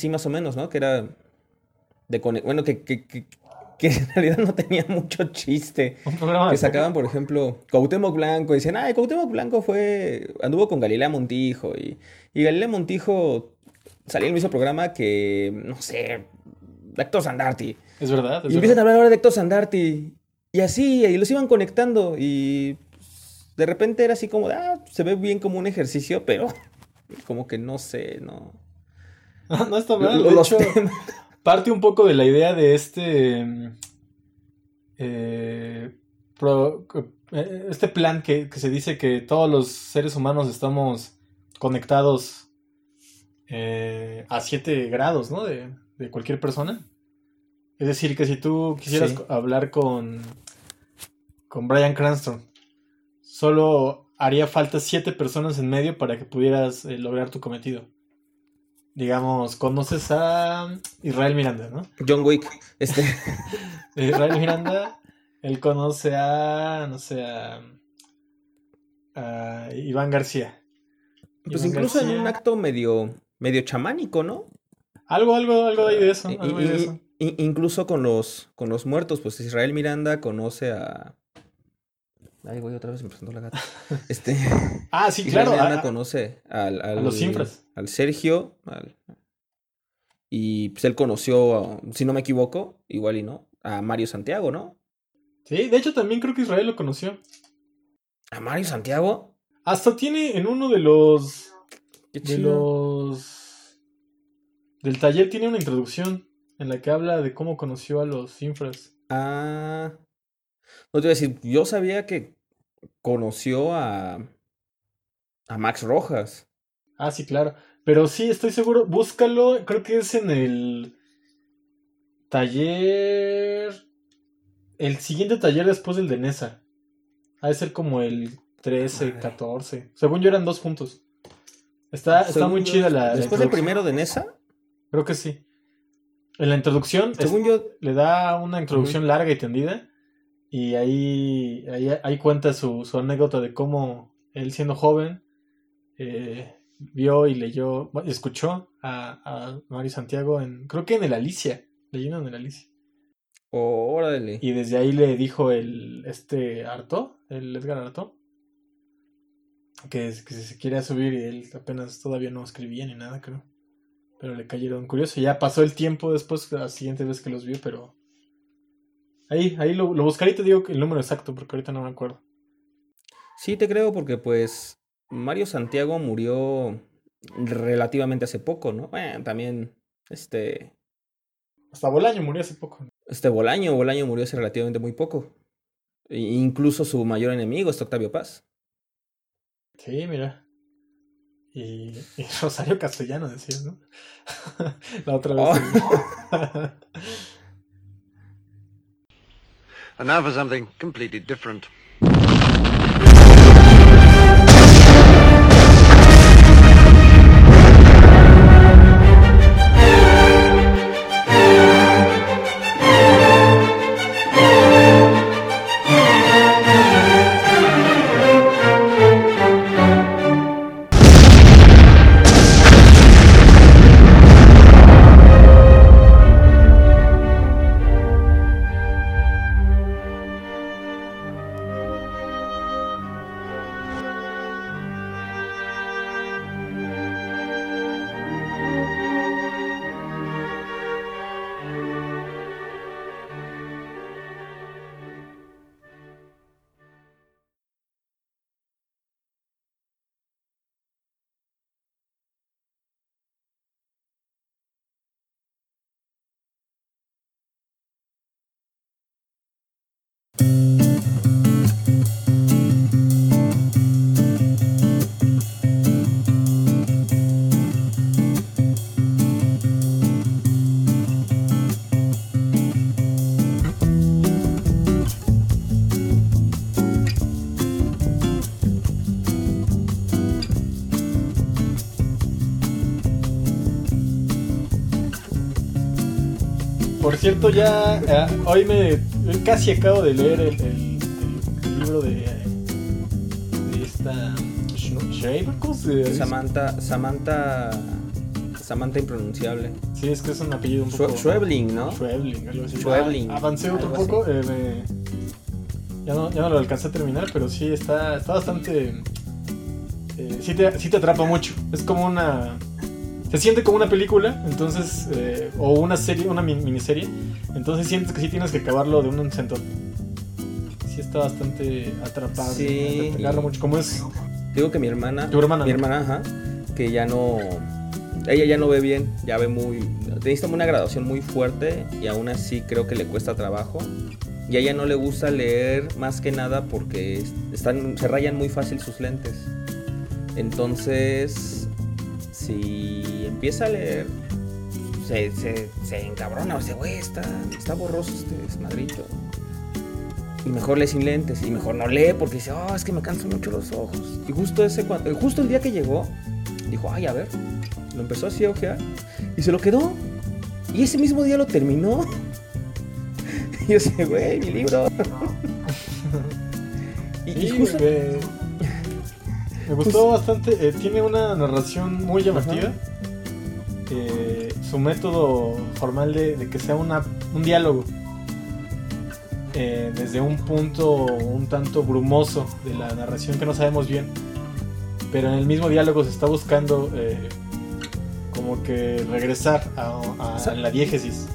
así más o menos, ¿no? Que era de bueno, que, que, que, que en realidad no tenía mucho chiste. Un programa Que sacaban, por ejemplo, Cuauhtémoc Blanco, y decían, ay, Cuauhtémoc Blanco fue, anduvo con Galilea Montijo, y, y Galilea Montijo salía en el mismo programa que, no sé, Héctor Sandarti. Es verdad. es Y empiezan a hablar ahora de Héctor Sandarti. Y así, y los iban conectando. Y pues, de repente era así como, ah, se ve bien como un ejercicio, pero como que no sé, no. No está mal. De hecho, parte un poco de la idea de este. eh, pro- eh, este plan que, que se dice que todos los seres humanos estamos conectados eh, a 7 grados, ¿no? De, de cualquier persona. Es decir, que si tú quisieras Sí. hablar con, con Brian Cranston, solo haría falta 7 personas en medio para que pudieras eh, lograr tu cometido. Digamos, conoces a Israel Miranda, ¿no? John Wick, este, Israel Miranda, él conoce a, no sé, a, a Iván García. pues Iván incluso en un acto medio, medio chamánico, ¿no? Algo, algo, algo hay de eso. I- algo hay de eso. i- incluso con los, con los muertos, pues Israel Miranda conoce a... Ay, voy otra vez, me presentó la gata. Este, Ah, sí, claro. Miranda a- conoce al, al- los infras. al Sergio, al- y pues él conoció, a- si no me equivoco, igual y no, a Mario Santiago, ¿no? sí, de hecho también creo que Israel lo conoció. ¿A Mario Santiago? Hasta tiene en uno de los. Qué De los. Del taller tiene una introducción en la que habla de cómo conoció a los infras. Ah. No te iba a decir, yo sabía que conoció a. a Max Rojas. Ah, sí, claro. Pero sí, estoy seguro. Búscalo. Creo que es en el taller. El siguiente taller después del de Nesa. Ha de ser como el 13, Madre. 14. Según yo eran dos juntos. Está, está muy chida la. Después del primero de Nesa, Creo que sí. En la introducción es- según yo. le da una introducción larga y tendida. Y ahí, ahí, ahí cuenta su, su anécdota de cómo él siendo joven eh, vio y leyó, escuchó a, a Mario Santiago en, creo que en el Alicia, leyendo en el Alicia. Órale. Y desde ahí le dijo el, este Arto, el Edgar Arto, que, que se quiere subir y él apenas todavía no escribía ni nada, creo. Pero le cayeron curioso. Ya pasó el tiempo después, la siguiente vez que los vio, pero... Ahí, ahí lo, lo buscaré y te digo el número exacto, porque ahorita no me acuerdo. Sí, te creo, porque pues. Mario Santiago murió relativamente hace poco, ¿no? Bueno, también. Este. Hasta Bolaño murió hace poco. Este Bolaño, Bolaño murió hace relativamente muy poco. E- incluso su mayor enemigo es Octavio Paz. Sí, mira. Y, y Rosario Castellano decías, ¿no? La otra vez. Oh. And now for something completely different. Eh, hoy me casi acabo de leer el, el- el libro de, de esta Schno- Schreiber, ¿cómo se dice? Samantha. Samantha. Samantha impronunciable. Sí, es que es un apellido un poco... Schwebling, ¿no? Schwebling, algo así. Schwebling, Ah, Avancé otro poco. eh, me- ya, no, ya no lo alcancé a terminar, pero sí está, está bastante. eh, sí, te, sí te atrapa mucho. Es como una. Se siente como una película, entonces. eh, o una serie, una mi- miniserie. Entonces sientes que sí tienes que acabarlo de un centón. Sí está bastante atrapado. Sí, y- mucho. Como es. Digo que mi hermana. Tu hermana, Mi ¿no? hermana, ajá. Que ya no. Ella ya no ve bien, ya ve muy. Necesita una graduación muy fuerte y aún así creo que le cuesta trabajo. Y a ella no le gusta leer más que nada porque están, se rayan muy fácil sus lentes. Entonces, si empieza a leer, se, se, se encabrona. O sea, güey, está, está borroso este desmadrito. Y mejor lee sin lentes. Y mejor no lee porque dice, oh, es que me cansan mucho los ojos. Y justo, ese, eh, justo el día que llegó, dijo, ay, a ver. Lo empezó así a ojear. Y se lo quedó. Y ese mismo día lo terminó. Y yo sé, güey, mi libro. y, justo. me, me gustó bastante. eh, tiene una narración muy llamativa. Eh, su método formal de, de que sea una, un diálogo. eh, desde un punto un tanto brumoso de la narración que no sabemos bien. Pero en el mismo diálogo se está buscando eh, como que regresar a, a la diégesis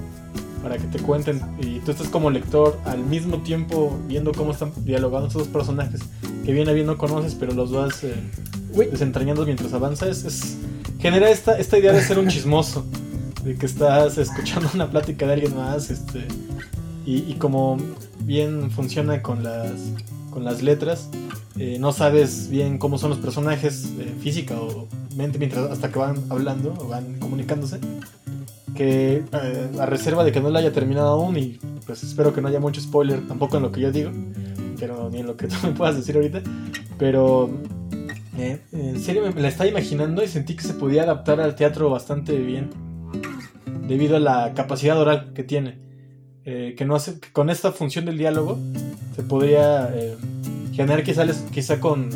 para que te cuenten y tú estás como lector al mismo tiempo viendo cómo están dialogando estos dos personajes que bien a bien no conoces pero los vas eh, desentrañando mientras avanza es, es- genera esta, esta idea de ser un chismoso de que estás escuchando una plática de alguien más este y, y como bien funciona con las con las letras eh, no sabes bien cómo son los personajes eh, física o mente mientras hasta que van hablando o van comunicándose que eh, a reserva de que no la haya terminado aún y pues espero que no haya mucho spoiler tampoco en lo que yo digo pero ni en lo que tú me puedas decir ahorita pero eh, en serio me, la estaba imaginando y sentí que se podía adaptar al teatro bastante bien debido a la capacidad oral que tiene. Eh, que no hace que con esta función del diálogo se podría eh, generar quizá, quizá con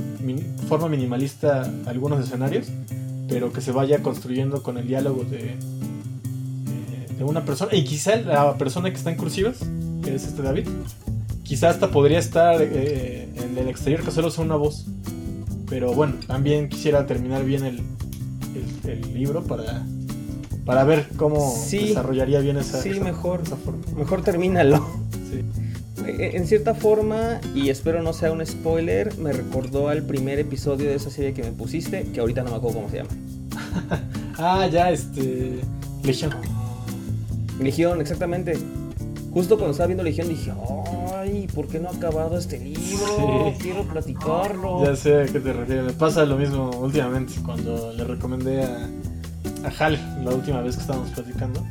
forma minimalista algunos escenarios pero que se vaya construyendo con el diálogo de, eh, de una persona y quizá la persona que está en cursivas que es este David quizá hasta podría estar en el exterior que solo sea una voz pero bueno también quisiera terminar bien el, el- el libro para para ver cómo Sí. desarrollaría bien esa, Sí, esa- mejor. esa forma Mejor termínalo. Sí. Eh, En cierta forma, y espero no sea un spoiler, me recordó al primer episodio de esa serie que me pusiste, que ahorita no me acuerdo cómo se llama. ah ya este Legión Legión, exactamente. Justo cuando estaba viendo Legión dije, ¿por qué no ha acabado este libro? Sí. Quiero platicarlo. Ya sé a qué te refieres. Me pasa lo mismo últimamente cuando le recomendé a, a Hal la última vez que estábamos platicando.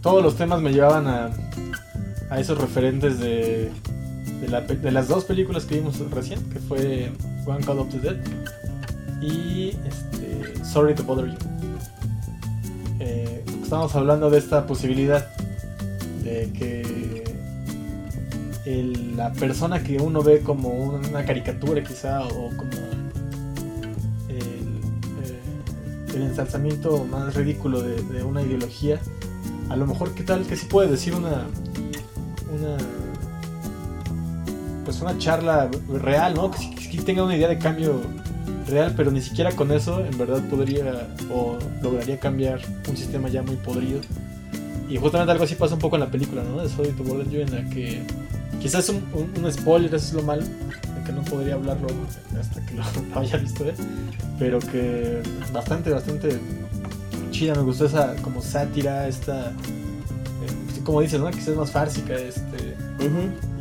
Todos los temas me llevaban a, a esos referentes de, de, la pe- de las dos películas que vimos recién, que fue One Call of the Dead y este, Sorry to Bother You. Eh, estábamos hablando de esta posibilidad de que el- la persona que uno ve como una caricatura quizá o como el, eh, ensalzamiento más ridículo de, una ideología a lo mejor qué tal que sí puede decir una una pues una charla real no que tenga una idea de cambio real pero ni siquiera con eso en verdad podría o lograría cambiar un sistema ya muy podrido y justamente algo así pasa un poco en la película, ¿no? De Sorry to Bother You, en la que quizás un, un, un spoiler, eso es lo malo, de que no podría hablarlo hasta que lo, lo haya visto él, pero que bastante, bastante chida, me gustó esa como sátira, esta, eh, como dices, ¿no? Quizás más fársica, este,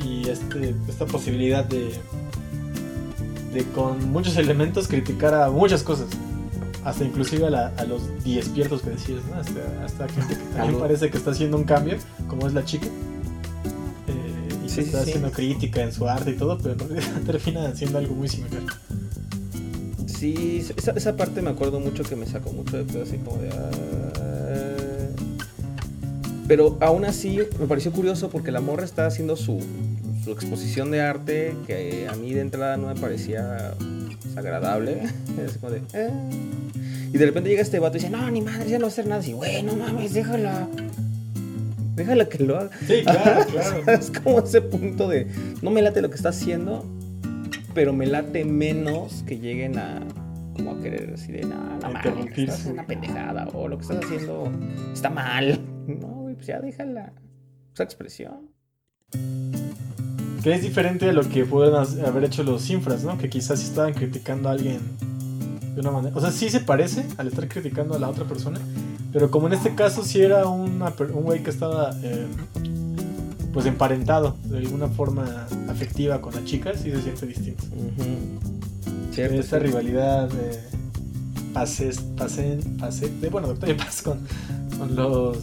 y este, esta posibilidad de, de con muchos elementos criticar a muchas cosas. Hasta inclusive a, la- a los despiertos que decías, ¿no? Hasta, hasta gente que también parece que está haciendo un cambio, como es la chica. Sí, está haciendo crítica en su arte y todo, pero realidad termina haciendo algo muy similar. Sí, esa, esa parte me acuerdo mucho que me sacó mucho de pedo, así como de... ah. Pero aún así me pareció curioso porque la morra está haciendo su, su exposición de arte que a mí de entrada no me parecía agradable. Es como de, "Ah". Y de repente llega este vato y dice, no, ni madre, ya no va a hacer nada. Y bueno, mames, déjala. Déjala que lo haga. Sí, claro, claro. Es como ese punto de, no me late lo que está haciendo, pero me late menos que lleguen a como a querer así de nada, no, mames, estás una pendejada o lo que estás haciendo está mal. No, güey, pues ya déjala. Esa expresión. Que es diferente a lo que pueden haber hecho los infras, ¿no? Que quizás estaban criticando a alguien de una manera. O sea, sí se parece al estar criticando a la otra persona. Pero como en este caso sí era una un güey que estaba eh, pues emparentado de alguna forma afectiva con la chica, sí se siente distinto. Cierto. Sí. rivalidad de pases, pasen, pase, de bueno, Doctor y Paz con, con los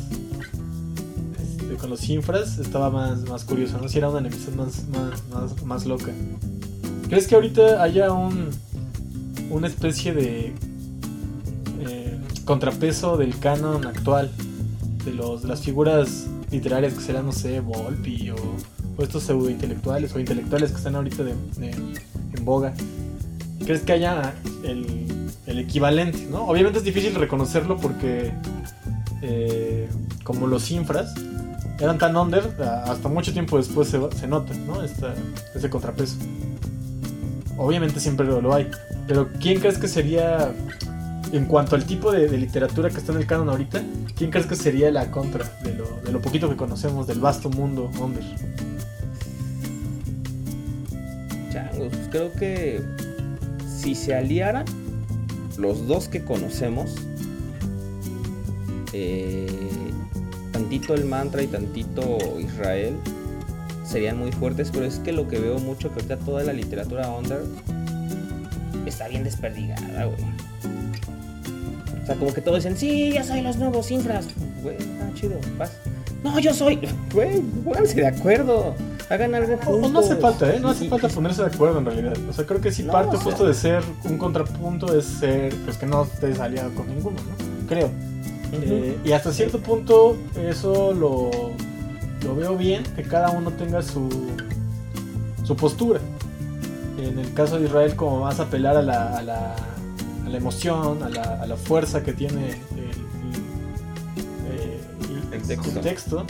este, con los infras estaba más, más curioso, ¿no? Si era una enemistad más, más, más, más loca. ¿Crees que ahorita haya un una especie de contrapeso del canon actual de los de las figuras literarias que serán, no sé, Volpi o, o estos pseudo intelectuales o intelectuales que están ahorita de, en boga? ¿Crees que haya el, el equivalente? ¿no? Obviamente es difícil reconocerlo porque eh, como los infras eran tan under, hasta mucho tiempo después se, se nota ¿no? Esta- ese contrapeso. Obviamente siempre lo, lo hay, pero ¿quién crees que sería, en cuanto al tipo de, literatura que está en el canon ahorita, quién crees que sería la contra de lo, de lo poquito que conocemos del vasto mundo under? Changos, pues creo que si se aliaran los dos que conocemos, eh, tantito el mantra y tantito Israel, serían muy fuertes, pero es que lo que veo mucho que ahorita toda la literatura under está bien desperdigada, güey. O sea, como que todos dicen, sí, yo soy los nuevos infras. Güey, ah, chido, vas. No, yo soy. Güey, pónganse de acuerdo. Hagan algo juntos. no hace falta, ¿eh? No hace falta ponerse de acuerdo en realidad. O sea, creo que sí No, parte o sea- justo de ser un contrapunto es ser, pues que no estés aliado con ninguno, ¿no? Creo. Eh, y hasta cierto punto eso lo, lo veo bien, que cada uno tenga su, su postura. En el caso de Israel, como más apelar a la, a la, la emoción, a la, a la fuerza que tiene el, el- El.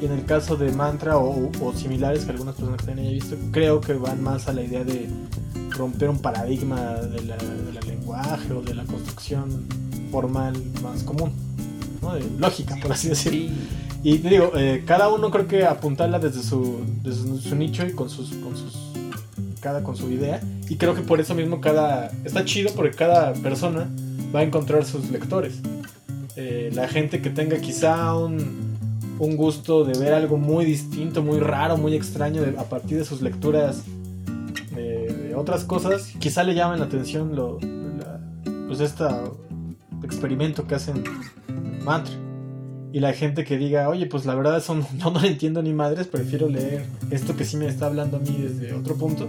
Y en el caso de Mantra o, o similares que algunas personas que también visto, creo que van más a la idea de romper un paradigma de la- del lenguaje o de la construcción formal más común, ¿no? de lógica, por así decirlo. Sí. Y te digo, eh, cada uno creo que apuntarla desde su, desde su nicho y con sus, con sus cada con su idea. Y creo que por eso mismo cada está chido porque cada persona va a encontrar sus lectores. Eh, la gente que tenga quizá un, gusto de ver algo muy distinto, muy raro, muy extraño a partir de sus lecturas de, otras cosas, quizá le llamen la atención lo, pues este experimento que hacen Mantra. Y la gente que diga, oye, pues la verdad eso no, no entiendo ni madres, prefiero leer esto que sí me está hablando a mí desde otro punto,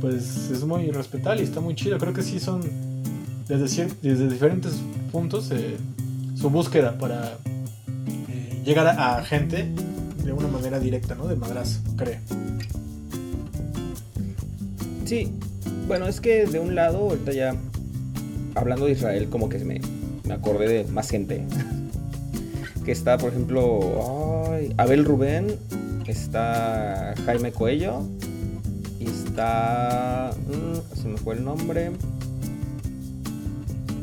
pues es muy respetable y está muy chido. Creo que sí son desde, desde diferentes puntos eh, su búsqueda para eh, llegar a, a gente de una manera directa, ¿no? De madrazo, creo. Sí, bueno, es que de un lado, ahorita ya hablando de Israel, como que me, me acordé de más gente. Que está, por ejemplo, Abel Rubén, está Jaime Coello, y está. mm, se me fue el nombre.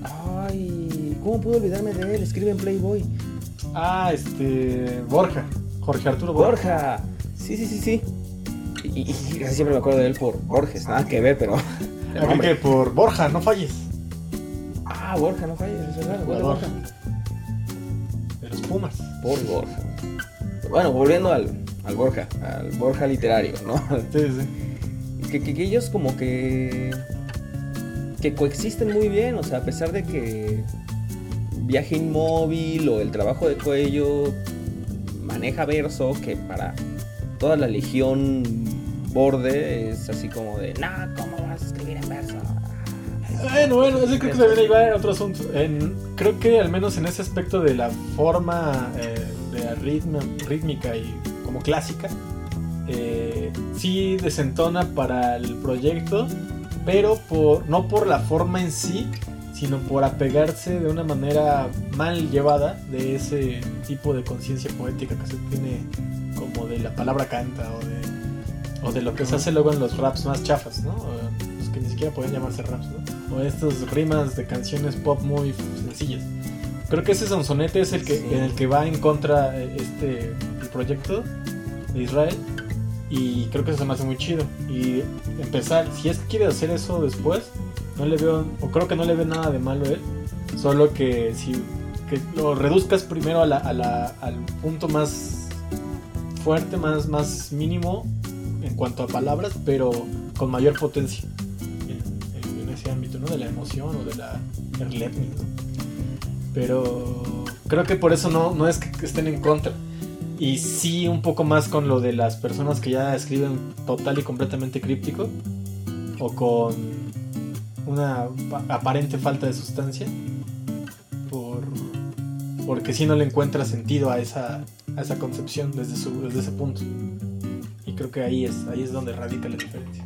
Ay, ¿cómo puedo olvidarme de él? Escribe en Playboy. Ah, este. Borja. Jorge Arturo Borja. Borja. Sí, sí, sí, sí. Y, casi siempre me acuerdo de él por Borges, nada que ver, pero. que por Borja, no falles. Ah, Borja, no falles, es verdad. Borja. Pumas. Por Borja. Bueno, volviendo al, al Borja, al Borja literario, ¿no? Sí, sí. Que, que- que ellos como que. que coexisten muy bien, o sea, a pesar de que viaje inmóvil o el trabajo de cuello maneja verso, que para toda la legión borde es así como de, nah, ¿cómo vas a escribir en verso? Bueno, bueno, eso creo que también va otro asunto. En- creo que al menos en ese aspecto de la forma eh, de ritmo, rítmica y como clásica, eh, sí desentona para el proyecto, pero por, no por la forma en sí, sino por apegarse de una manera mal llevada de ese tipo de conciencia poética que se tiene como de la palabra canta o de, o de lo que se hace luego en los raps más chafas, ¿no? Que ni siquiera pueden llamarse raps, ¿no? O estos rimas de canciones pop muy sencillas. Creo que ese sonsonete es el que, Sí. en el que va en contra eh, este el proyecto de Israel y creo que eso se me hace muy chido y empezar si es que quiere hacer eso después no le veo o creo que no le ve nada de malo él solo que si que lo reduzcas primero a la- a la- al punto más fuerte más más mínimo en cuanto a palabras pero con mayor potencia de la emoción o de la erlepnis, ¿no? pero creo que por eso no no es que estén en contra. Y sí un poco más con lo de las personas que ya escriben total y completamente críptico o con una pa- aparente falta de sustancia por porque si no le encuentra sentido a esa a esa concepción desde su desde ese punto. Y creo que ahí es ahí es donde radica la diferencia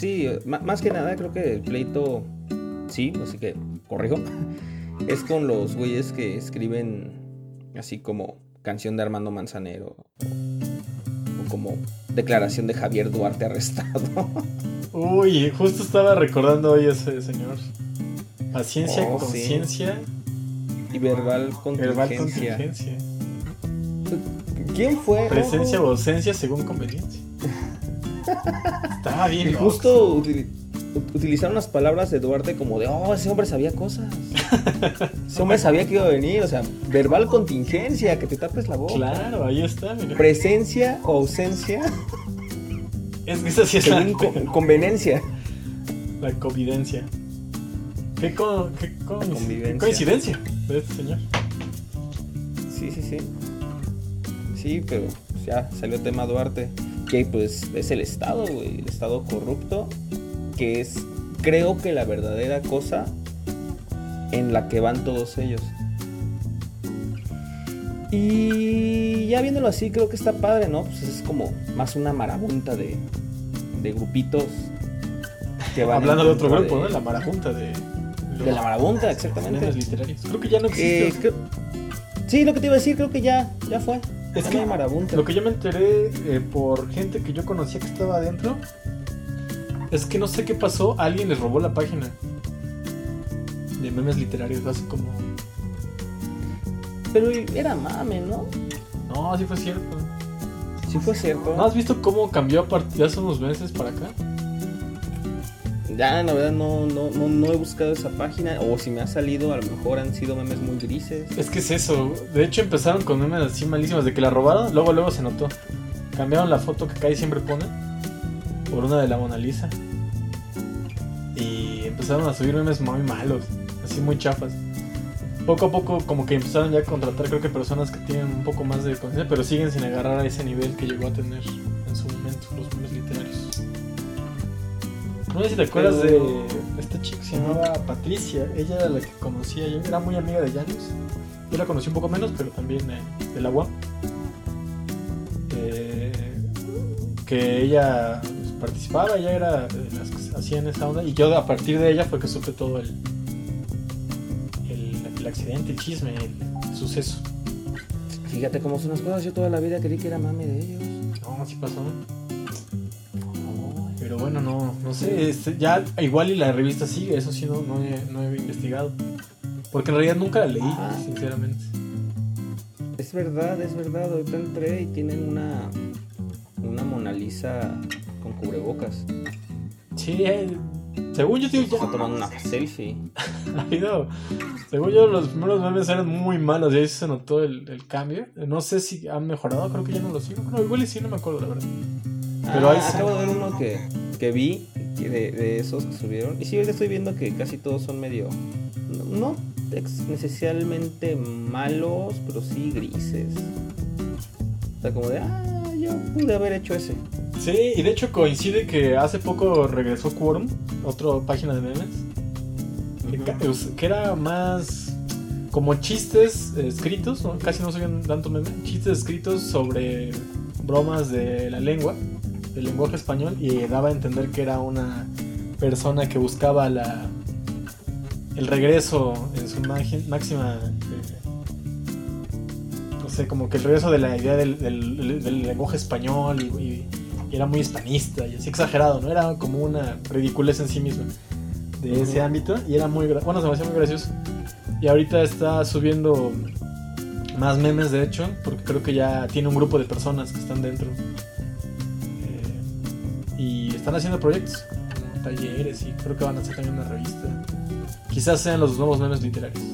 Sí, más que nada creo que el pleito, sí, así que corrijo, es con los güeyes que escriben así como canción de Armando Manzanero o, o como declaración de Javier Duarte arrestado. uy justo estaba recordando hoy ese señor paciencia Oh, sí. conciencia y verbal verbal contingencia. contingencia ¿Quién fue? Presencia o ausencia según conveniencia. Estaba bien. y justo utili- ut- utilizaron las palabras de Duarte como de, oh, ese hombre sabía cosas. ese hombre sabía que iba a venir. O sea, verbal contingencia, que te tapes la boca. Claro, ahí está. mira. Presencia o ausencia Es que esa sí es la, conveniencia. la convivencia. ¿Qué, co- qué co- convivencia. qué coincidencia de este señor? Sí, sí, sí. Sí, pero ya salió el tema Duarte. Que pues es el Estado, güey. El Estado corrupto. Que es, creo que la verdadera cosa en la que van todos ellos. Y ya viéndolo así, creo que está padre, ¿no? Pues es como más una marabunta de, de grupitos que van. Hablando de otro grupo, de- ¿no? La marajunta de, De la marabunta, exactamente. Creo que ya no Eh, existe. creo- Sí, lo que te iba a decir, creo que ya, ya fue. Es que hay marabunta. Lo que yo me enteré eh, por gente que yo conocía que estaba adentro es que no sé qué pasó, alguien les robó la página de memes literarios, así como... Pero era mame, ¿no? No, así fue cierto. Sí fue cierto. ¿No has visto cómo cambió a partir de hace unos meses para acá? Ya, la verdad, no, no, no, no he buscado esa página. O si me ha salido, a lo mejor han sido memes muy grises. Es que es eso. De hecho empezaron con memes así malísimas de que la robaron, luego luego se notó. Cambiaron la foto que Kai siempre pone por una de la Mona Lisa. Y empezaron a subir memes muy malos, así muy chafas. Poco a poco como que empezaron ya a contratar creo que personas que tienen un poco más de conciencia, pero siguen sin agarrar a ese nivel que llegó a tener en su momento los memes literarios. No sé si te acuerdas Pero- de esta chica que se llamaba Patricia. Ella era la que conocía yo. Era muy amiga de Janis. Yo la conocí un poco menos, pero también eh, de la UAM. Eh, que ella pues, participaba, ella era de las que hacían esa onda. Y yo a partir de ella fue que supe todo el, el, el accidente, el chisme, el suceso. Fíjate cómo son las cosas. Yo toda la vida creí que era mame de ellos. No, así pasó. Pero bueno, no, no sé. este, ya igual y la revista sigue, eso sí no, no, he, no he investigado. Porque en realidad nunca la leí, Ah. sinceramente. Es verdad, es verdad. Ahorita entré y tienen una, una Mona Lisa con cubrebocas. Sí, eh, según yo, tío, ya Está tomando una selfie. Según yo, los primeros memes eran muy malos y ahí se notó el, el cambio. No sé si han mejorado, creo que ya no lo sigo. No, igual y sí, no me acuerdo, la verdad. Pero Ah, ahí acabo de ver uno que, que vi que de, de esos que subieron. Y sí, ahorita estoy viendo que casi todos son medio. No, necesariamente malos, pero sí grises. O sea, como de, ah, yo pude haber hecho ese. Sí, y de hecho coincide que hace poco regresó Quorum, otra página de memes. us- que era más como chistes escritos, ¿no? casi no subían tanto meme, chistes escritos sobre bromas de la lengua, del lenguaje español, y daba a entender que era una persona que buscaba la el regreso en su máxima. eh, no sé, como que el regreso de la idea del, del- del lenguaje español y, y- y era muy hispanista y así exagerado, ¿no? Era como una ridiculez en sí misma de ese ámbito y era muy, bueno, se me hacía muy gracioso. Y ahorita está subiendo más memes, de hecho, porque creo que ya tiene un grupo de personas que están dentro. Están haciendo proyectos, como talleres, y creo que van a hacer también una revista. Quizás sean los nuevos memes literarios.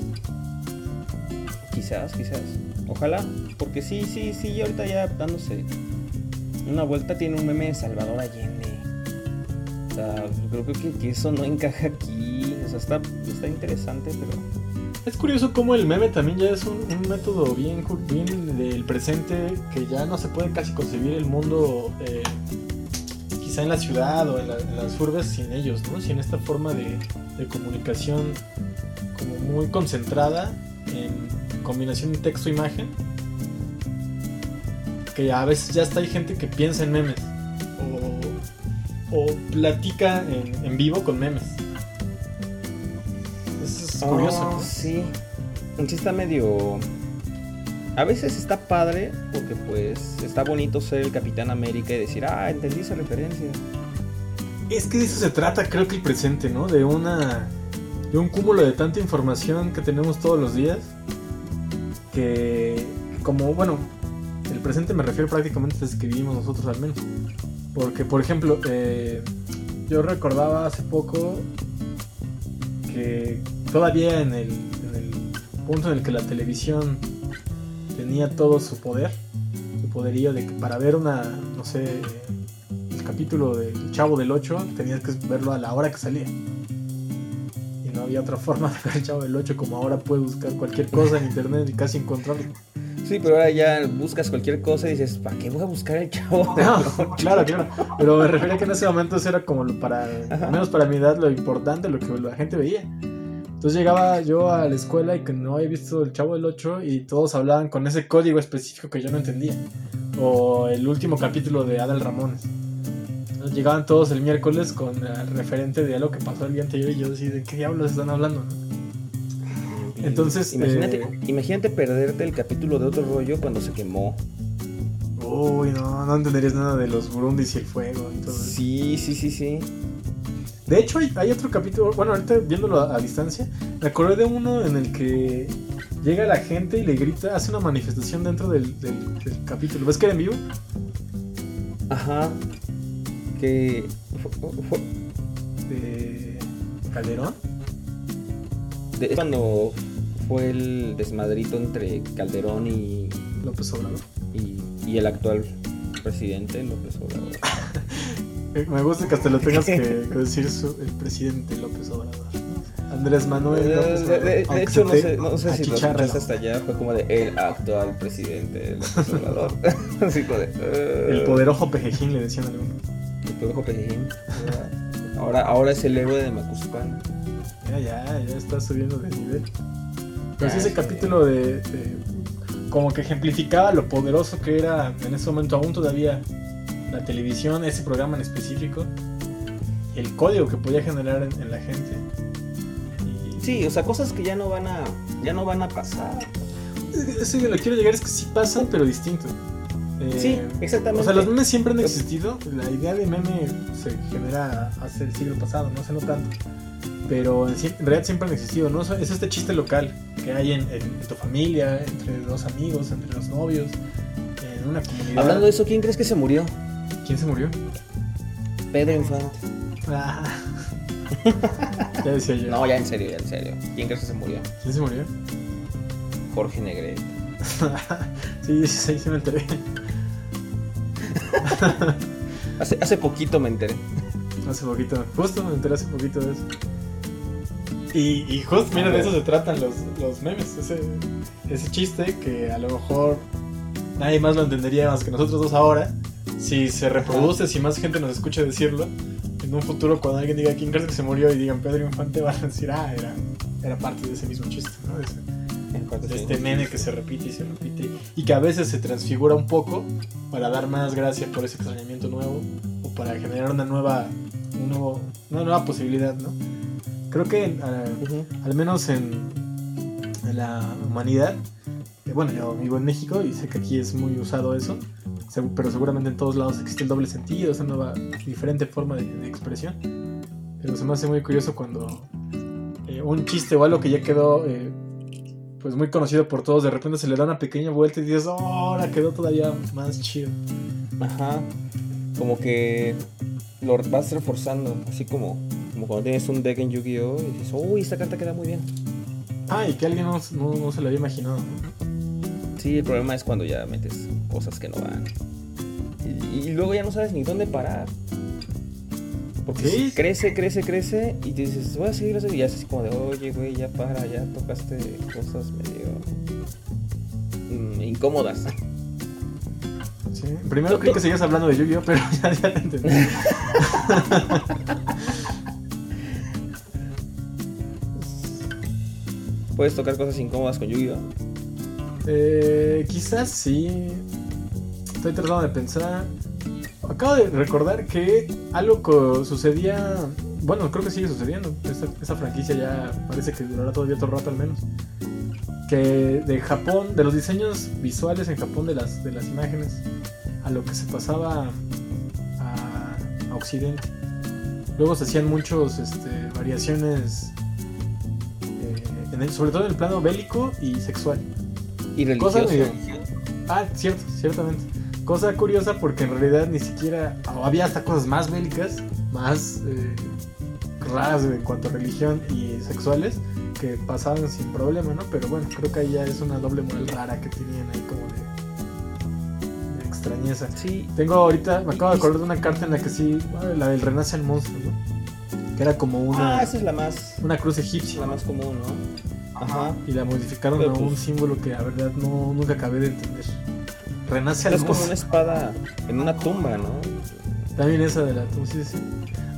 Quizás, quizás. Ojalá, porque sí, sí, sí, ahorita ya dándose una vuelta tiene un meme de Salvador Allende. O sea, creo que, que eso no encaja aquí. O sea, está, está interesante, pero. Es curioso cómo el meme también ya es un, un método bien, bien del presente que ya no se puede casi concebir el mundo eh, quizá en la ciudad o en, la- en las urbes sin ellos, ¿no? Sin esta forma de, de comunicación como muy concentrada en combinación de texto-imagen que a veces ya está hay gente que piensa en memes o, o platica en, en vivo con memes. Eso es curioso. Oh, sí. Sí está medio... A veces está padre porque pues está bonito ser el Capitán América y decir, ah, entendí esa referencia. Es que de eso se trata, creo que el presente, ¿no? De una. de un cúmulo de tanta información que tenemos todos los días. Que. como, bueno, el presente me refiero prácticamente desde que vivimos nosotros al menos. Porque, por ejemplo, eh, yo recordaba hace poco que todavía en el, en el punto en el que la televisión tenía todo su poder, su poderío de que para ver una, no sé, el capítulo del Chavo del 8 tenías que verlo a la hora que salía. Y no había otra forma de ver el Chavo del 8 como ahora puedes buscar cualquier cosa en internet y casi encontrarlo. Sí, pero ahora ya buscas cualquier cosa y dices, ¿para qué voy a buscar el chavo? No, ocho?" claro, claro. Pero me refería que en ese momento eso era como lo para, Ajá. al menos para mi edad, lo importante, lo que la gente veía. Entonces llegaba yo a la escuela y que no había visto el Chavo del 8 y todos hablaban con ese código específico que yo no entendía. O el último capítulo de Adal Ramones. Entonces llegaban todos el miércoles con el referente de algo que pasó el día anterior y yo decía, ¿de qué diablos están hablando? no?" Entonces, Imagínate, eh, imagínate perderte el capítulo de otro rollo cuando se quemó. Uy, no, no entenderías nada de los burundis y el fuego y todo. Sí, sí, sí, sí. De hecho, hay, hay otro capítulo, bueno, ahorita viéndolo a, a distancia, me acordé de uno en el que llega la gente y le grita, hace una manifestación dentro del, del- del capítulo. ¿Ves que era en vivo? Ajá. Que. De Calderón. de- cuando fue el desmadrito entre Calderón y, López Obrador. y, y el actual presidente López Obrador. Me gusta que hasta lo tengas que, decir su- el presidente López Obrador. Andrés Manuel Eh, López de, Obrador. de- hecho, no sé, no sé si lo escuchaste hasta allá. Fue como de el actual presidente López Obrador. Así como de. eh, El poderoso pejejín le decían algunos. El poderoso Pejín. Ahora, ahora es el héroe de Macuspán. Ya, ya, ya está subiendo de nivel. Ya ese capítulo de, de- Como que ejemplificaba lo poderoso que era en ese momento, aún todavía, la televisión, ese programa en específico. El código que podía generar en, en la gente. Y- Sí, o sea, cosas que ya no van a, ya no van a pasar. Eso que lo quiero llegar es que sí pasan, pero distinto. Eh, Sí, exactamente. O sea, los memes siempre han existido. La idea de meme se genera hace el siglo pasado, no hace no tanto. Pero en, realidad siempre han existido, ¿no? Es este chiste local que hay en, en- en tu familia, entre dos amigos, entre los novios, en una comunidad. Hablando de eso, ¿quién crees que se murió? ¿Quién se murió? Pedro Infante. Ah. ya decía yo. No, ya en serio, ya en serio. ¿Quién crees que se murió? ¿Quién se murió? Jorge Negrete. sí, sí, sí, sí me enteré. Hace, hace poquito me enteré. Hace poquito, justo me enteré hace poquito de eso. Y, y justo, mira, de eso se tratan los, los memes. Ese, ese chiste que a lo mejor nadie más lo entendería más que nosotros dos ahora. Si se reproduce, si más gente nos escucha decirlo, en un futuro cuando alguien diga quién crees que se murió y digan Pedro Infante, van a decir, ah, era, era parte de ese mismo chiste, ¿no? De ese- de este meme que se repite y se repite y que a veces se transfigura un poco para dar más gracia por ese extrañamiento nuevo o para generar una nueva un nuevo- una nueva posibilidad, ¿no? creo que ah, Ujú. al menos en, en la humanidad, eh, bueno, yo vivo en México y sé que aquí es muy usado eso, pero seguramente en todos lados existe el doble sentido, esa nueva, diferente forma de, de expresión. Pero se me hace muy curioso cuando eh, un chiste o algo que ya quedó eh, pues muy conocido por todos, de repente se le da una pequeña vuelta y dices, oh, ahora quedó todavía más chido. Ajá. Como que lo vas reforzando. Así como, como cuando tienes un deck en Yu-Gi-Oh! y dices, uy, esta carta queda muy bien. Ah, y que alguien no, no- no se lo había imaginado. Sí, el problema es cuando ya metes cosas que no van. Y, y luego ya no sabes ni dónde parar. Porque Sí. crece, crece, crece y te dices, voy a seguir así. Y ya es así como de, oye, güey, ya para, ya tocaste cosas medio mm, incómodas. Sí. Primero creí que seguías hablando de Yu-Gi-Oh, pero ya, ya te entendí. Puedes tocar cosas incómodas con Yu-Gi-Oh! Eh, quizás sí. Estoy tratando de pensar. Acabo de recordar que algo sucedía. Bueno, creo que sigue sucediendo. Esta, esta franquicia ya parece que durará todavía otro rato al menos. Que de Japón, de los diseños visuales en Japón de las, de las imágenes, a lo que se pasaba a, a Occidente. Luego se hacían muchos este, variaciones, eh, en el- sobre todo en el plano bélico y sexual. Y religioso. medio- Ah, cierto, ciertamente. Cosa curiosa porque en realidad ni siquiera había hasta cosas más bélicas, más eh, raras en cuanto a religión y sexuales que pasaban sin problema, ¿no? Pero bueno, creo que ahí ya es una doble moral rara que tenían ahí como de, de extrañeza. Sí, Tengo ahorita, me acabo de acordar de una carta en la que sí, la del renace al monstruo, ¿no? Que era como una, Ah, esa es la más, una cruz egipcia. la más común, ¿no? Ajá. Y la modificaron Pero a un pues- símbolo que la verdad no, nunca acabé de entender. Renace al Es como una espada en una tumba, ¿no? También esa de la sí, sí.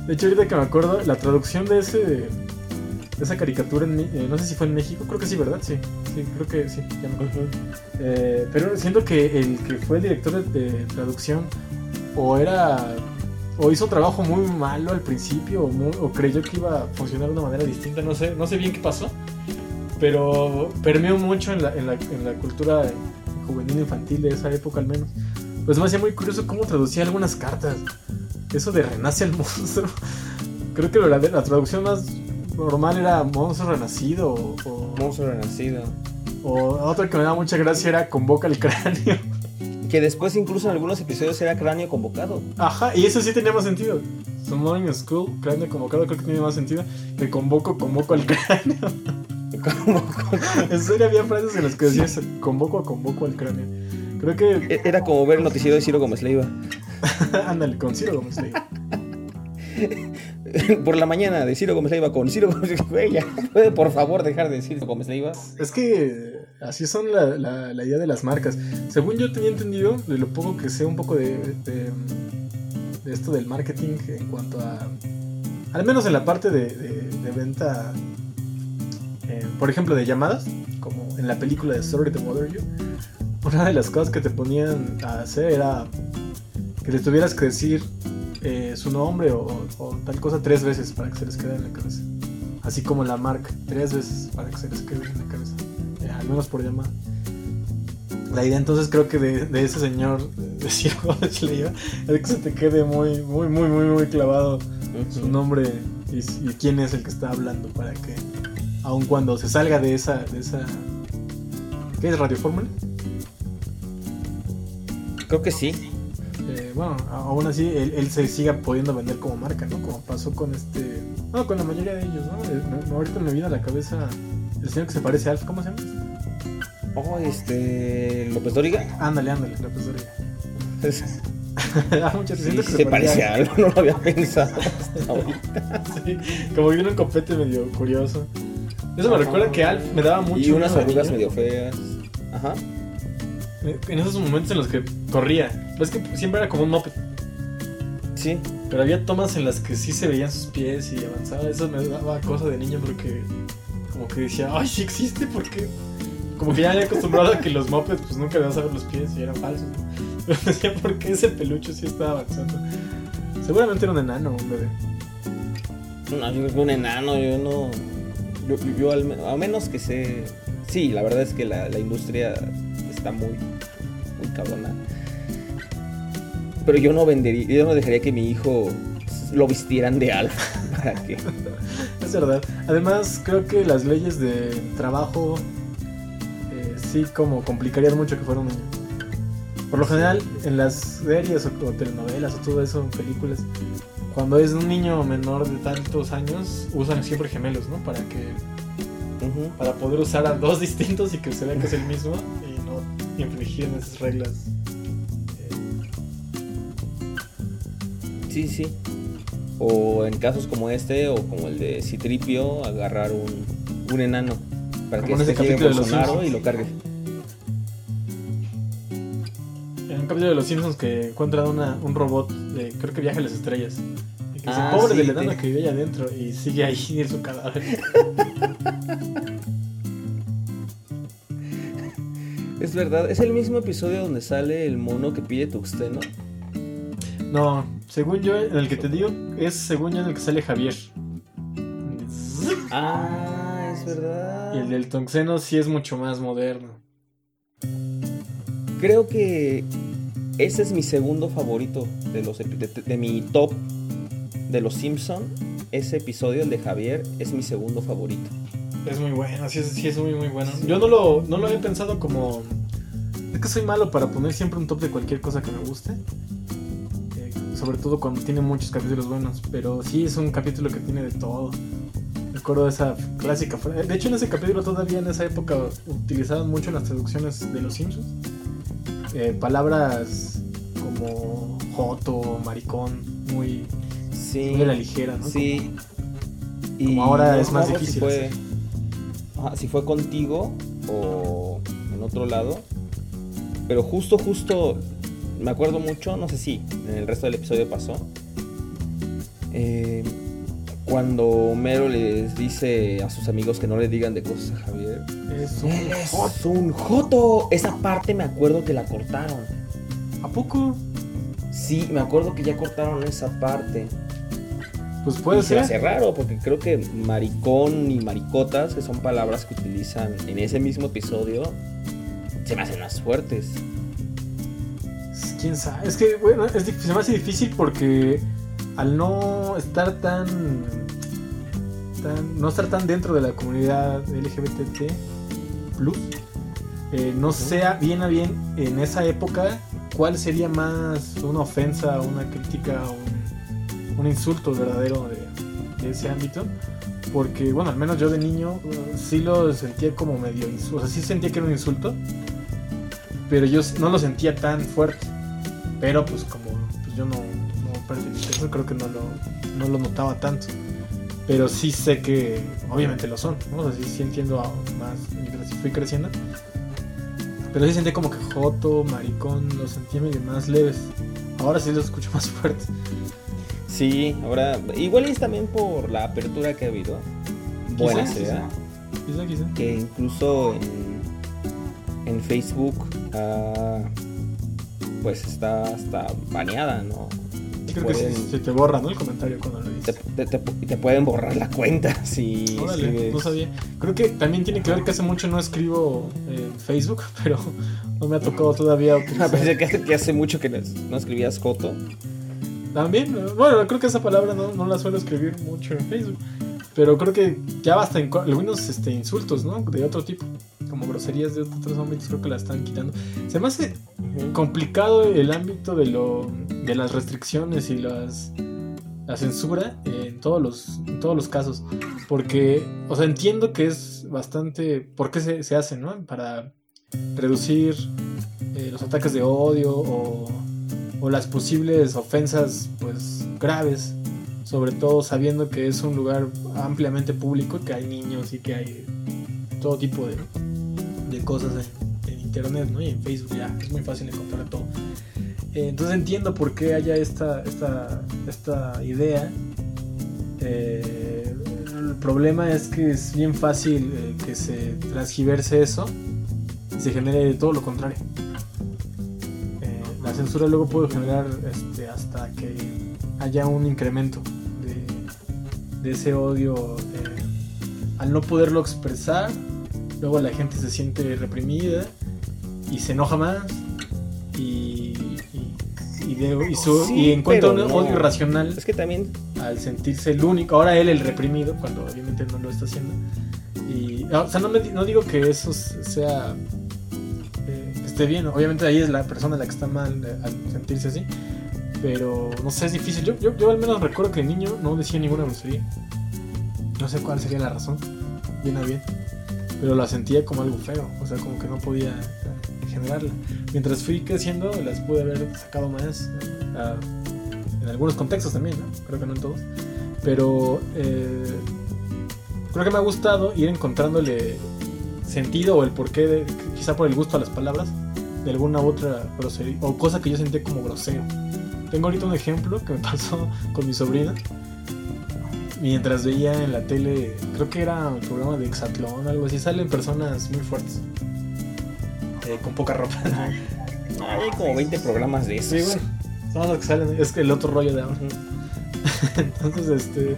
De hecho, ahorita que me acuerdo, la traducción de ese de esa caricatura, en, Mi- eh, no sé si fue en México, creo que sí, ¿verdad? Sí, sí, creo que sí, ya me acuerdo. Eh, pero siento que el que fue el director de, de traducción o era o hizo un trabajo muy malo al principio o, muy- o creyó que iba a funcionar de una manera distinta, no sé, no sé bien qué pasó, pero permeó mucho en la, en la, en la cultura juvenil infantil de esa época al menos. Pues me hacía muy curioso cómo traducía algunas cartas. Eso de renace al monstruo. Creo que la, la traducción más normal era monstruo renacido o, o, Monstruo renacido. o otra que me daba mucha gracia era convoca el cráneo. Que después incluso en algunos episodios era cráneo convocado. Ajá, y eso sí tenía más sentido. Summoning School, cráneo convocado, creo que tiene más sentido que convoco, convoco al cráneo. Como- En serio había frases en las que decías convoco, convoco al cráneo. Creo que, Era como ver el noticiero de Ciro Gómez Leiva. ándale, con Ciro Gómez Leiva. Por la mañana de Ciro Gómez Leiva con Ciro Gómez Leiva. ¿puede por favor dejar de decir Gómez Leiva? Es que así son la, la- la idea de las marcas. Según yo tenía entendido, de lo poco que sé un poco de, de, de esto del marketing en cuanto a... Al menos en la parte de- de venta, eh, por ejemplo, de llamadas, como en la película de Sorry to Bother You, una de las cosas que te ponían a hacer era que le tuvieras que decir eh, su nombre o, o tal cosa tres veces para que se les quede en la cabeza. Así como la marca, tres veces para que se les quede en la cabeza. Eh, al menos por llamada. La idea entonces creo que de, de ese señor, de Ciro Gómez Leiva, es que se te quede muy, muy, muy, muy, muy clavado su nombre y, y quién es el que está hablando para que, aun cuando se salga de esa, de esa, ¿qué es Radio Fórmula? Creo que sí. Eh, bueno, aún así él, él se siga pudiendo vender como marca, ¿no? Como pasó con este, no, con la mayoría de ellos, ¿no? Eh, ahorita me viene a la cabeza el señor que se parece a Alf, ¿cómo se llama? Oh, este. López Dóriga. Ándale, ándale, profesora. Es- Ah, Sí, que se parece a algo, no lo había pensado hasta ahorita. Sí, como viene un copete medio curioso. Eso me recuerda que Alf me daba mucho. Y unas arrugas medio feas. Ajá. En esos momentos en los que corría. Es que siempre era como un moped. Sí. Pero había tomas en las que sí se veían sus pies y avanzaba. Eso me daba cosa de niño porque como que decía, ay, sí existe, porque como que ya había acostumbrado a que los mopeds pues nunca a ver los pies y eran falsos. ¿no? Pero decía, ¿por qué ese peluche sí estaba avanzando? Seguramente era un enano, un bebé. No, yo creo que un enano, yo no. Yo, yo al, a menos que sé. Sí, la verdad es que la, la industria está muy, muy cabrona. Pero yo no vendería, yo no dejaría que mi hijo lo vistieran de alfa. ¿Para qué? Es verdad. Además, creo que las leyes de trabajo eh, sí como complicarían mucho que fuera un niño. Por lo general, en las series o, o telenovelas o todo eso, películas, cuando es un niño menor de tantos años, usan siempre gemelos, ¿no? Para que para poder usar a dos distintos y que se vea que es el mismo y no infringir esas reglas. Sí, sí. O en casos como este o como el de Citripio, agarrar un, un enano. Para Como que este llegue Bolsonaro y lo cargue. En un capítulo de Los Simpsons que encuentran una, un robot de, creo que viaja a las estrellas. Y que dice, Ah, pobre sí, del enano te- que vive allá adentro y sigue ahí en su cadáver. Es verdad, es el mismo episodio donde sale el mono que pide tuxteno. No, según yo, en el que te digo, es según yo en el que sale Javier. Ah, es verdad. Y el del Tonxeno sí es mucho más moderno. Creo que ese es mi segundo favorito de los de, de mi top de los Simpson. Ese episodio, el de Javier, es mi segundo favorito. Es muy bueno, sí es, sí es muy muy bueno. Yo no lo, no lo he pensado como... Es que soy malo para poner siempre un top de cualquier cosa que me guste. Eh, sobre todo cuando tiene muchos capítulos buenos. Pero sí es un capítulo que tiene de todo. Recuerdo esa clásica frase. De hecho en ese capítulo todavía en esa época utilizaban mucho las traducciones de los Simpsons. Eh, palabras como joto, maricón, muy, Sí. muy a la ligera, ¿no? Sí. Como ahora no es más difícil Si fue. Ajá, si fue contigo o en otro lado. Pero justo, justo, me acuerdo mucho, no sé si en el resto del episodio pasó. eh, cuando Homero les dice a sus amigos que no le digan de cosas a Javier. Es un "Él es joto. un joto. Esa parte me acuerdo que la cortaron. ¿A poco? Sí, me acuerdo que ya cortaron esa parte. Pues puede y se me ser. hace raro porque creo que maricón y maricotas, que son palabras que utilizan en ese mismo episodio, se me hacen más fuertes. Quién sabe. Es que, bueno, es, se me hace difícil porque al no estar tan, no estar tan dentro de la comunidad LGBT, plus, eh, no sea bien a bien en esa época cuál sería más una ofensa, una crítica, un, un insulto verdadero de, de ese ámbito. Porque, bueno, al menos yo de niño eh, sí lo sentía como medio insulto. O sea, sí sentía que era un insulto. Pero yo no lo sentía tan fuerte. Pero pues como pues, yo no, no creo que no lo, no lo notaba tanto. Pero sí sé que obviamente lo son, ¿no? O sea, sí, sí entiendo más mientras fui creciendo. Pero sí sentí como que Joto, Maricón, los sentí medio más leves. Ahora sí los escucho más fuertes. Sí, ahora, igual es también por la apertura que ha habido. Buena sea. Quizá, quizá. Que incluso en, en Facebook, ah, pues está hasta baneada, ¿no? Creo que Pueden- se te borra, ¿no? El comentario cuando lo dices. te- te- te pueden borrar la cuenta si Órale, no sabía. Creo que también tiene que ver que hace mucho no escribo en Facebook, pero no me ha tocado todavía utilizar. pensé que hace, que hace mucho que no, escribías Joto. También, eh, bueno, creo que esa palabra no, no la suelo escribir mucho en Facebook. Pero creo que ya basta en algunos este, insultos, ¿no? De otro tipo. Como groserías de otros ámbitos, creo que la están quitando. Se me hace complicado el ámbito de lo de las restricciones y las la censura en todos los en todos los casos porque o sea entiendo que es bastante por qué se, se hace no para reducir eh, los ataques de odio o, o las posibles ofensas pues graves sobre todo sabiendo que es un lugar ampliamente público que hay niños y que hay todo tipo de, de cosas en, internet ¿no? y en Facebook ya es muy fácil encontrar todo eh, Entonces entiendo por qué haya esta, esta, esta idea. Eh, el problema es que es bien fácil eh, que se transgiverse eso y se genere todo lo contrario. Eh, la censura luego puede generar este, hasta que haya un incremento de ese odio al no poderlo expresar. Luego la gente se siente reprimida y se enoja más y, y, y de- y su- Sí, y encuentra un pero no. odio irracional Es que también al sentirse el único, ahora él el reprimido, cuando obviamente no lo está haciendo. Y, o sea, no, me no digo que eso sea. eh, esté bien, obviamente ahí es la persona la que está mal eh, al sentirse así. Pero no sé, es difícil. Yo, yo, yo al menos recuerdo que de niño no decía ninguna grosería. No sé cuál sería la razón, bien a bien. Pero la sentía como algo feo, o sea, como que no podía generarla. Mientras fui creciendo, las pude haber sacado más. a- en algunos contextos también, ¿no? Creo que no en todos. Pero eh, creo que me ha gustado ir encontrándole sentido o el porqué, de, quizá por el gusto a las palabras, de alguna otra grosería o cosa que yo sentí como grosero. Tengo ahorita un ejemplo que me pasó con mi sobrina. Mientras veía en la tele, creo que era un programa de Exatlón o algo así, salen personas muy fuertes. eh, con poca ropa. hay como 20 programas de esos. Sí, bueno. Son los que salen. Es que el otro rollo de ahora. Entonces, este.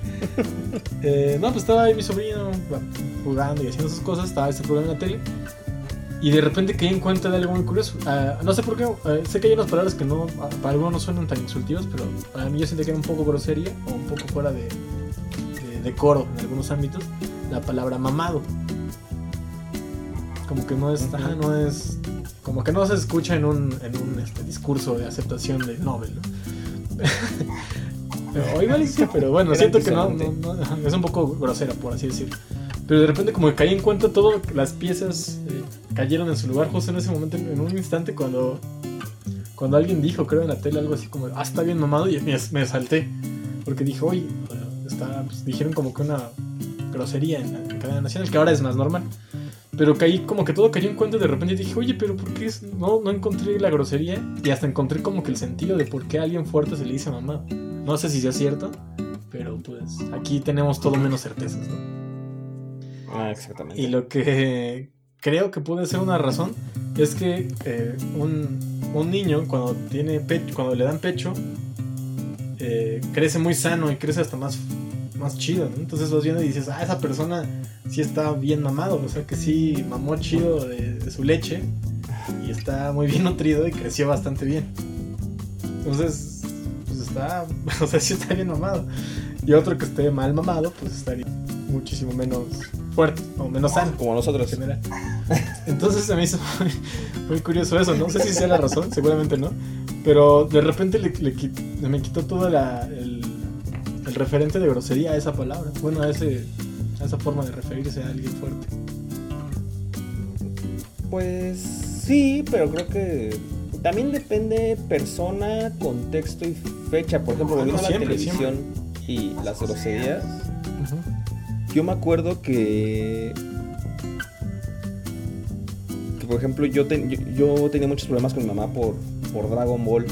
eh, no, pues estaba ahí mi sobrino jugando y haciendo sus cosas. Estaba este programa en la tele. Y de repente caí en cuenta de algo muy curioso. Ah, no sé por qué. eh, sé que hay unas palabras que no. ah, Para algunos no suenan tan insultivas. Pero para mí yo sentí que era un poco grosería. O un poco fuera de. De decoro en algunos ámbitos. La palabra mamado. Como que no es. Ujú. ajá, no es. Como que no se escucha en un, en un este, discurso de aceptación del Nobel, ¿no? Pero, igual sí, pero bueno, Era siento que no, no- no- es un poco grosera, por así decirlo. Pero de repente como que caí en cuenta todo, las piezas eh, cayeron en su lugar justo en ese momento, en un instante cuando, cuando alguien dijo, creo en la tele, algo así como, ah, está bien mamado, y me, me salté. Porque dije, oye, está, pues, dijeron como que una grosería en la en cadena nacional, que ahora es más normal. Pero caí como que todo cayó en cuenta y de repente dije, oye, pero ¿por qué es- no, no encontré la grosería? Y hasta encontré como que el sentido de por qué a alguien fuerte se le dice mamá. No sé si sea cierto, pero pues aquí tenemos todo menos certezas, ¿no? Ah, exactamente. Y lo que creo que puede ser una razón es que eh, un, un niño cuando tiene pecho, cuando le dan pecho, eh, crece muy sano y crece hasta más, más chido, ¿no? Entonces vas viendo y dices, ah, esa persona sí está bien mamado, o sea que sí mamó chido de, de su leche y está muy bien nutrido y creció bastante bien. Entonces, pues está, o sea, sí está bien mamado. Y otro que esté mal mamado, pues estaría muchísimo menos fuerte o menos sano Como en nosotros. general. Entonces se me hizo muy, muy curioso eso. No sé si sea la razón, seguramente no. Pero de repente le, le quit- me quitó todo la- el, el referente de grosería a esa palabra. Bueno, a, ese, a esa forma de referirse a alguien fuerte. Pues sí, pero creo que también depende persona, contexto y fecha. Por ejemplo, Ah, volviendo no, a la siempre, televisión y las groserías. Yo me acuerdo que. que por ejemplo, yo, ten- yo, yo tenía muchos problemas con mi mamá por, por Dragon Ball.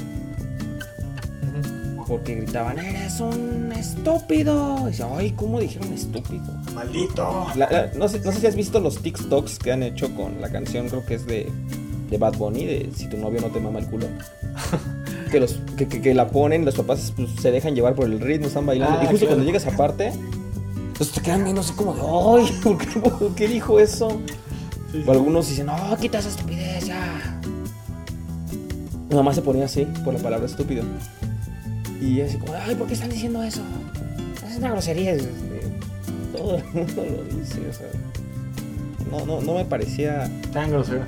Porque gritaban, eres un estúpido. Y decía, ay, ¿cómo dijeron estúpido? ¡Maldito! La- la- no, sé, no sé si has visto los TikToks que han hecho con la canción, creo que es de, de Bad Bunny, de Si tu novio no te mama el culo. que, los, que, que- que la ponen, los papás pues, se dejan llevar por el ritmo, están bailando. Ah, y justo claro. cuando llega esa parte, pues te quedan viendo así como de, ay, ¿por qué, por qué dijo eso? Sí, sí. O algunos dicen, no, quita esa estupidez ya. Mamá se ponía así por la palabra estúpido. Y así como, ay, ¿por qué están diciendo eso? Es una grosería. Todo el mundo lo dice, o sea. No, no, no me parecía Tan grosero.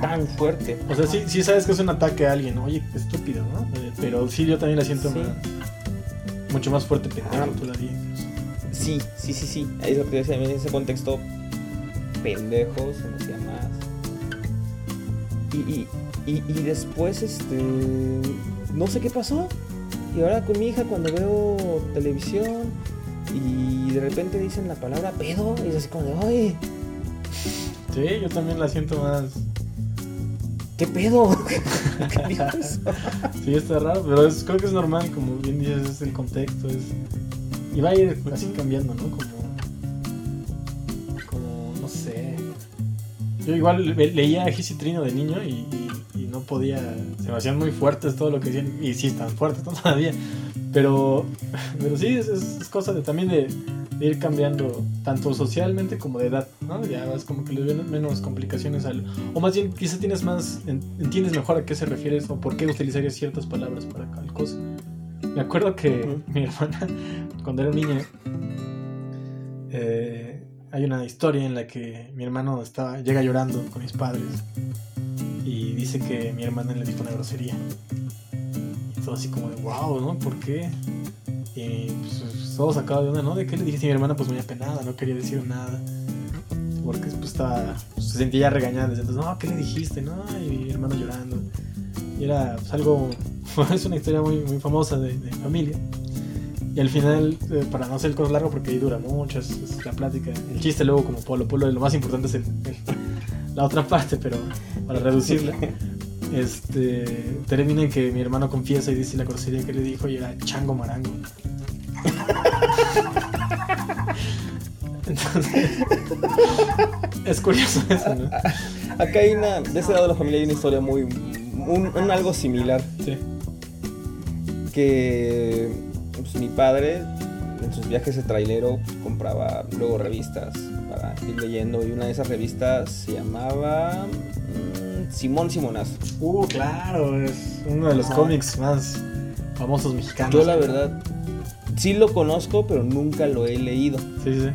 tan fuerte. O sea, sí, sí sabes que es un ataque a alguien. Oye, estúpido, ¿no? Eh, pero sí, yo también la siento Sí. más- mucho más fuerte pendejo Ah. todavía. incluso. Sí, sí, sí, sí. Ahí es lo que decía, en ese contexto, pendejo se me hacía más. Y, y, y, y después, este. No sé qué pasó. Y ahora con mi hija, cuando veo televisión y de repente dicen la palabra pedo, y es así como de, ay, Sí, yo también la siento más. ¿qué pedo? Sí, está raro, pero es- creo que es normal, como bien dices, es el contexto. Es... Y va a ir así cambiando, ¿no? Como. Como, no sé. Yo igual le- leía a Gis y Trino de niño y no podía. Se me hacían muy fuertes todo lo que decían. Y sí, están fuertes todavía. Pero, pero sí, es, es- es cosa de, también de, de ir cambiando, tanto socialmente como de edad, ¿no? Ya vas como que le ven menos complicaciones al... O más bien, quizás tienes más, en- entiendes mejor a qué se refiere o por qué utilizarías ciertas palabras para tal cosa. Me acuerdo que mi hermana, cuando era niña, eh, hay una historia en la que mi hermano estaba, llega llorando con mis padres y dice que mi hermana le dijo una grosería. Y todo así como de, wow, ¿no? ¿Por qué? Y pues todo sacado de onda, ¿no? ¿De qué le dijiste a mi hermana? Pues muy apenada, no quería decir nada. Porque pues estaba, pues, se sentía ya regañada entonces, no, ¿qué le dijiste? No, y mi hermano llorando. Y era pues, algo, es una historia muy, muy famosa de, de familia. Y al final, eh, para no hacer el largo, porque ahí dura mucho, es, es la plática. El chiste luego como polo, polo, lo más importante es el- el- la otra parte, pero para reducirla. Este, termina en que mi hermano confiesa y dice la grosería que le dijo y era chango marango. Entonces, es curioso eso, ¿no? Acá hay una, de ese lado de la familia hay una historia muy, un, un algo similar. Sí. Que pues, mi padre en sus viajes de trailero pues, compraba luego revistas para ir leyendo y una de esas revistas se llamaba mm, Simón Simonazo. Uh, claro, es uno de los cómics más famosos mexicanos. Yo la verdad sí lo conozco, pero nunca lo he leído. Sí, sí.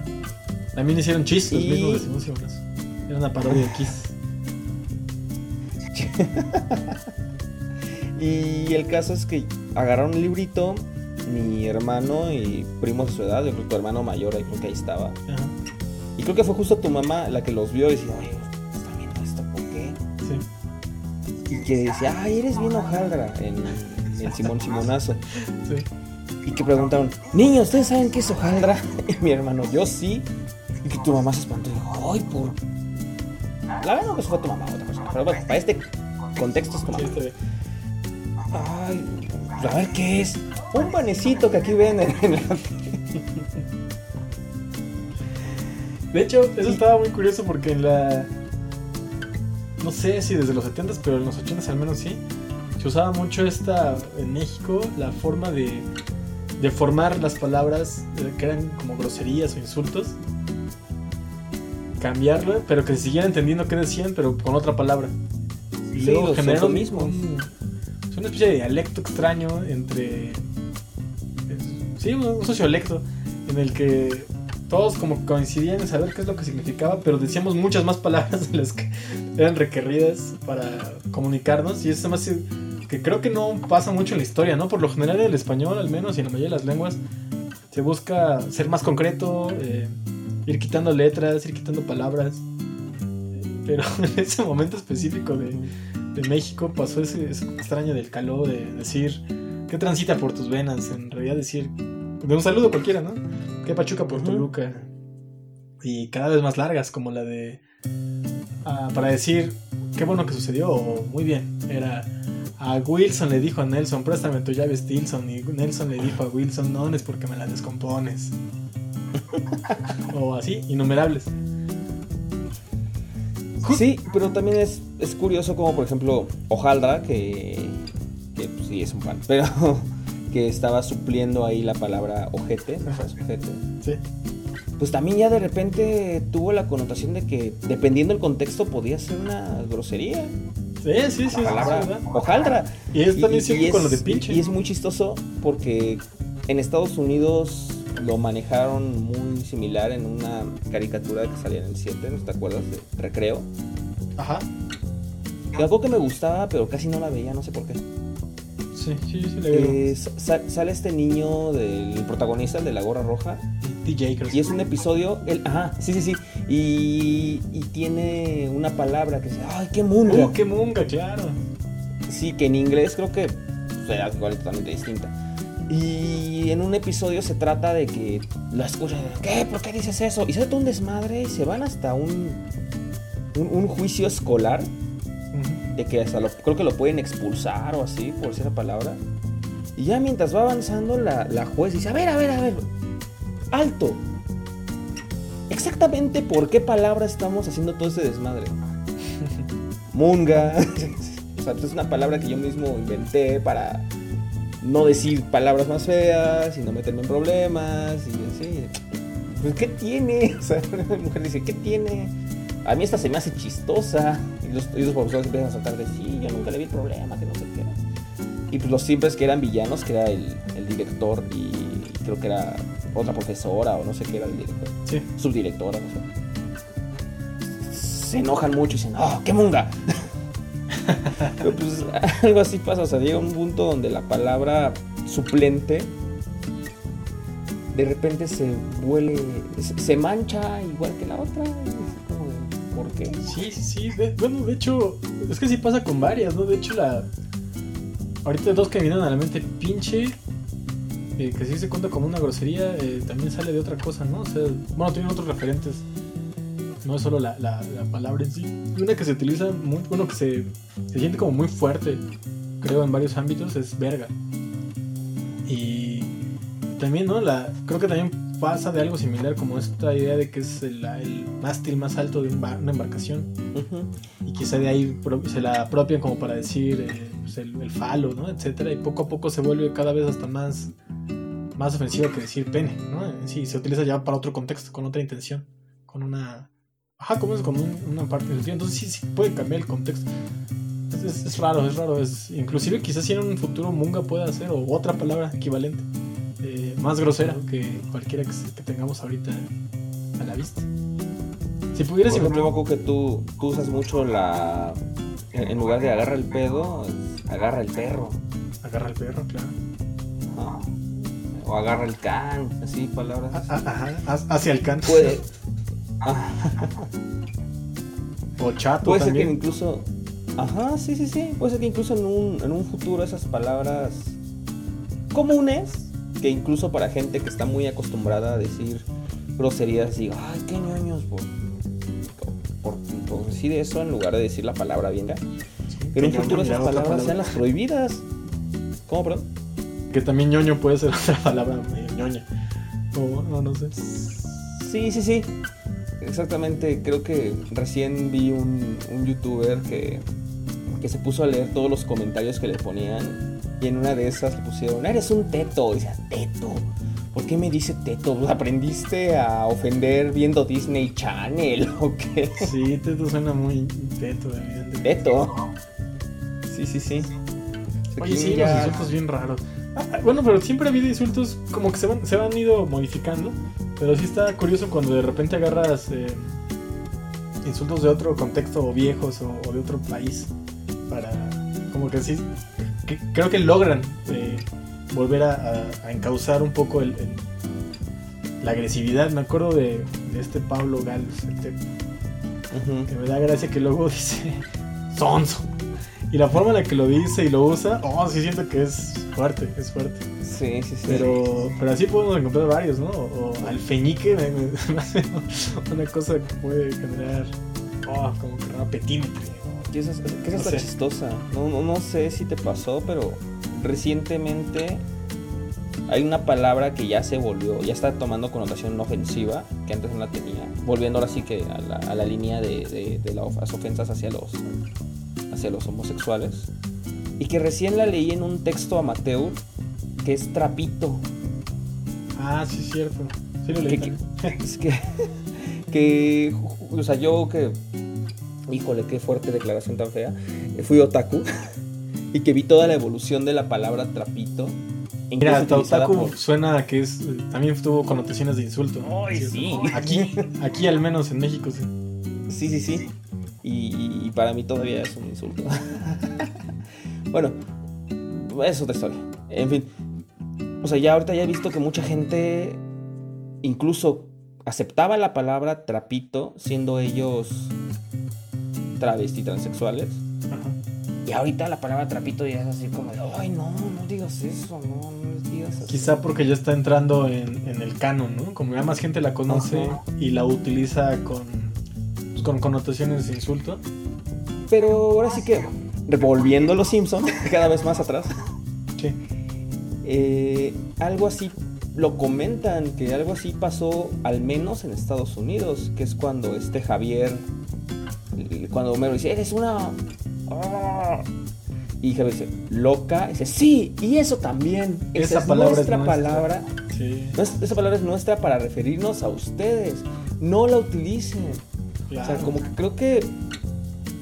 También hicieron chistes Y- mismos de Simón Simonazo. Era una parodia de Kiss. Y el caso es que agarraron un librito, mi hermano y primos de su edad, yo creo que tu hermano mayor, ahí creo que ahí estaba. Ajá, Y creo que fue justo tu mamá la que los vio y decía, oye, ¿están viendo esto? ¿Por qué? sí. Y que decía, ay, eres bien hojaldra en, en Simón Simonazo. Sí. Y que preguntaron, niños, ¿ustedes saben qué es hojaldra? Y mi hermano, yo sí. Y que tu mamá se espantó y dijo, ay, por... La verdad no que fue tu mamá otra persona, pero bueno, para este contexto es tu mamá. Ay, a ver qué es. Un panecito que aquí venden en la... De hecho, eso Sí. estaba muy curioso porque en la. No sé si desde los 70s, pero en los 80s al menos sí. Se usaba mucho esta. En México, la forma de. De formar las palabras eh, que eran como groserías o insultos. Cambiarlo, pero que se siguiera entendiendo qué decían, pero con otra palabra. Y Sí, luego mismos. un- es una especie de dialecto extraño entre. es- sí, un, sociolecto en el que todos como coincidían en saber qué es lo que significaba, pero decíamos muchas más palabras de las que eran requeridas para comunicarnos. Y me hace que creo que no pasa mucho en la historia, ¿no? Por lo general en el español, al menos, y en la mayoría de las lenguas, se busca ser más concreto, eh, ir quitando letras, ir quitando palabras. Eh, Pero en ese momento específico de, de México pasó ese, ese extraño del calor de decir qué transita por tus venas, en realidad decir de un saludo cualquiera, ¿no? Qué pachuca por. Toluca. Y cada vez más largas, como la de ah, para decir qué bueno que sucedió o muy bien. Era a Wilson le dijo a Nelson, préstame tu llave Stilson. Y Nelson le dijo a Wilson, no es porque me la descompones. o así, innumerables. Sí, pero también es, es curioso como, por ejemplo, hojaldra, que, que pues, sí es un pan, pero que estaba supliendo ahí la palabra ojete, la frase ojete. Sí. Pues también ya de repente tuvo la connotación de que dependiendo del contexto podía ser una grosería. Sí, sí, sí, La palabra hojaldra. Y es también Y- con lo de pinche. Y es muy chistoso porque en Estados Unidos lo manejaron muy similar en una caricatura que salía en el 7, ¿no te acuerdas? De Recreo. Ajá. Que algo que me gustaba, pero casi no la veía, no sé por qué. Sí, sí, sí, le veo. Eh, sa- sale este niño del protagonista, el de la gorra roja, DJ, creo. y es un episodio, el, ajá, sí, sí, sí, y, y tiene una palabra que dice, ay, qué munga. ¡Uh, qué munga, claro! Sí, que en inglés creo que será igual totalmente distinta. Y en un episodio se trata de que la escuchan, ¿qué? ¿Por qué dices eso? Y se todo un desmadre y se van hasta un, un, un juicio escolar de que hasta lo- creo que lo pueden expulsar o así, por decir la palabra. Y ya mientras va avanzando, la, la juez dice, a ver, a ver, a ver, alto. Exactamente por qué palabra estamos haciendo todo ese desmadre. Munga. o sea, pues es una palabra que yo mismo inventé para, no decir palabras más feas y no meterme en problemas y así. Pues, ¿qué tiene? O sea, la mujer dice, ¿qué tiene? A mí esta se me hace chistosa. Y los, y los profesores empiezan a saltar de, sí, yo nunca le vi problema, que no sé qué. Y pues los simples que eran villanos, que era el, el director y creo que era otra profesora o no sé qué era el director. Sí. Subdirectora, no sé. Se enojan mucho y dicen, ¡oh, qué munga! Pero pues algo así pasa, o sea, llega un punto donde la palabra suplente de repente se vuelve, se, mancha igual que la otra. como ¿Por qué? Sí, sí, sí. bueno, de hecho, es que sí pasa con varias, ¿no? De hecho, la. Ahorita dos que vienen a la mente, pinche. eh, que sí se cuenta como una grosería, eh, también sale de otra cosa, ¿no? O sea, bueno, tiene otros referentes. No es solo la, la- la palabra en sí. Y una que se utiliza muy, bueno, que se, se siente como muy fuerte, creo, en varios ámbitos, es verga. Y también, ¿no? La, creo que también pasa de algo similar, como esta idea de que es el, el mástil más alto de una embarcación. Ujú. Y quizá de ahí se la apropian como para decir eh, pues, el, el falo, ¿no? Etcétera. Y poco a poco se vuelve cada vez hasta más, más ofensivo que decir pene, ¿no? Sí, se utiliza ya para otro contexto, con otra intención, con una... Ajá, como es con un- una parte del sentido. Entonces sí, sí puede cambiar el contexto. Es, es- es raro, es raro. Es, inclusive quizás si en un futuro Munga pueda hacer o otra palabra equivalente. eh, más grosera que cualquiera que, que tengamos ahorita a la vista. Si Por pudieras ejemplo, yo me acuerdo que tú, tú usas mucho la. En lugar de agarra el pedo, agarra el perro. agarra al perro, claro. O agarra el can, así, palabras. Así. Ajá, ha- hacia el canto. Puede. Ah, O chato puede ser que incluso. Ajá, sí, sí, sí. Puede ser que incluso en un, en un futuro esas palabras comunes, que incluso para gente que está muy acostumbrada a decir groserías, diga, ay, qué ñoños, por, por, por decir eso en lugar de decir la palabra bien. En un futuro esas palabras sean las prohibidas. ¿Cómo, perdón? Que también ñoño puede ser otra palabra medio ñoña. O no, no sé. Sí, sí, sí. Exactamente. Creo que recién vi un, un youtuber que, que se puso a leer todos los comentarios que le ponían. Y en una de esas le pusieron, eres un teto. Y decía, teto. ¿Por qué me dice teto? Pues, ¿Aprendiste a ofender viendo Disney Channel o qué? Sí, teto suena muy teto. evidente. Teto. Sí, sí, sí. Oye, sí, Aquí los ya- insultos bien raros. Ah, bueno, pero siempre ha habido insultos como que se van, se han ido modificando. Pero sí está curioso cuando de repente agarras eh, insultos de otro contexto o viejos o, o de otro país. Para. Como que sí. que- creo que logran eh, volver a, a- a encauzar un poco el, el- la agresividad. Me acuerdo de, de este Pablo Gales, el Tepo, Ujú. que me da gracia que luego dice sonso. Y la forma en la que lo dice y lo usa, oh, sí siento que es fuerte, es fuerte. Sí, sí, sí. Pero, pero así podemos encontrar varios, ¿no? O alfeñique me, me- me hace una cosa que puede generar, oh, como que un petímetro. Que esa, que esa No está sé. chistosa. No, no, no sé si te pasó, pero recientemente hay una palabra que ya se volvió, ya está tomando connotación ofensiva, que antes no la tenía. Volviendo ahora sí que a la, a la línea de, de- de las ofensas hacia los, hacia los homosexuales. Y que recién la leí en un texto amateur, que es trapito. Ah, sí, es cierto. Sí lo leí. ¿Qué- también. Es que, que, o sea, yo que, híjole, qué fuerte declaración tan fea, fui otaku y que vi toda la evolución de la palabra trapito. Mira, Tautaku por- suena a que es, también tuvo connotaciones de insulto. ¿no? Ay, sí. Aquí, aquí al menos en México, sí. Sí, sí, sí. Y, y para mí todavía es un insulto. bueno, es otra historia. En fin. O sea, ya ahorita ya he visto que mucha gente incluso aceptaba la palabra trapito siendo ellos travesti transexuales. Ajá. Y ahorita la palabra trapito ya es así como de, ay, no, no digas eso, no, no digas así. Quizá porque ya está entrando en, en el canon, ¿no? Como ya más gente la conoce Ajá. y la utiliza con, con connotaciones de insulto. Pero ahora sí que, volviendo a los Simpsons, cada vez más atrás, Sí. eh, algo así lo comentan, que algo así pasó al menos en Estados Unidos, que es cuando este Javier, cuando Homero dice, eres una... ah", Y Javier dice, loca. Y dice, sí, y eso también. Esa, Esa es palabra es nuestra nuestra". palabra. Sí, esa palabra es nuestra para referirnos a ustedes. No la utilicen. O sea, como que creo que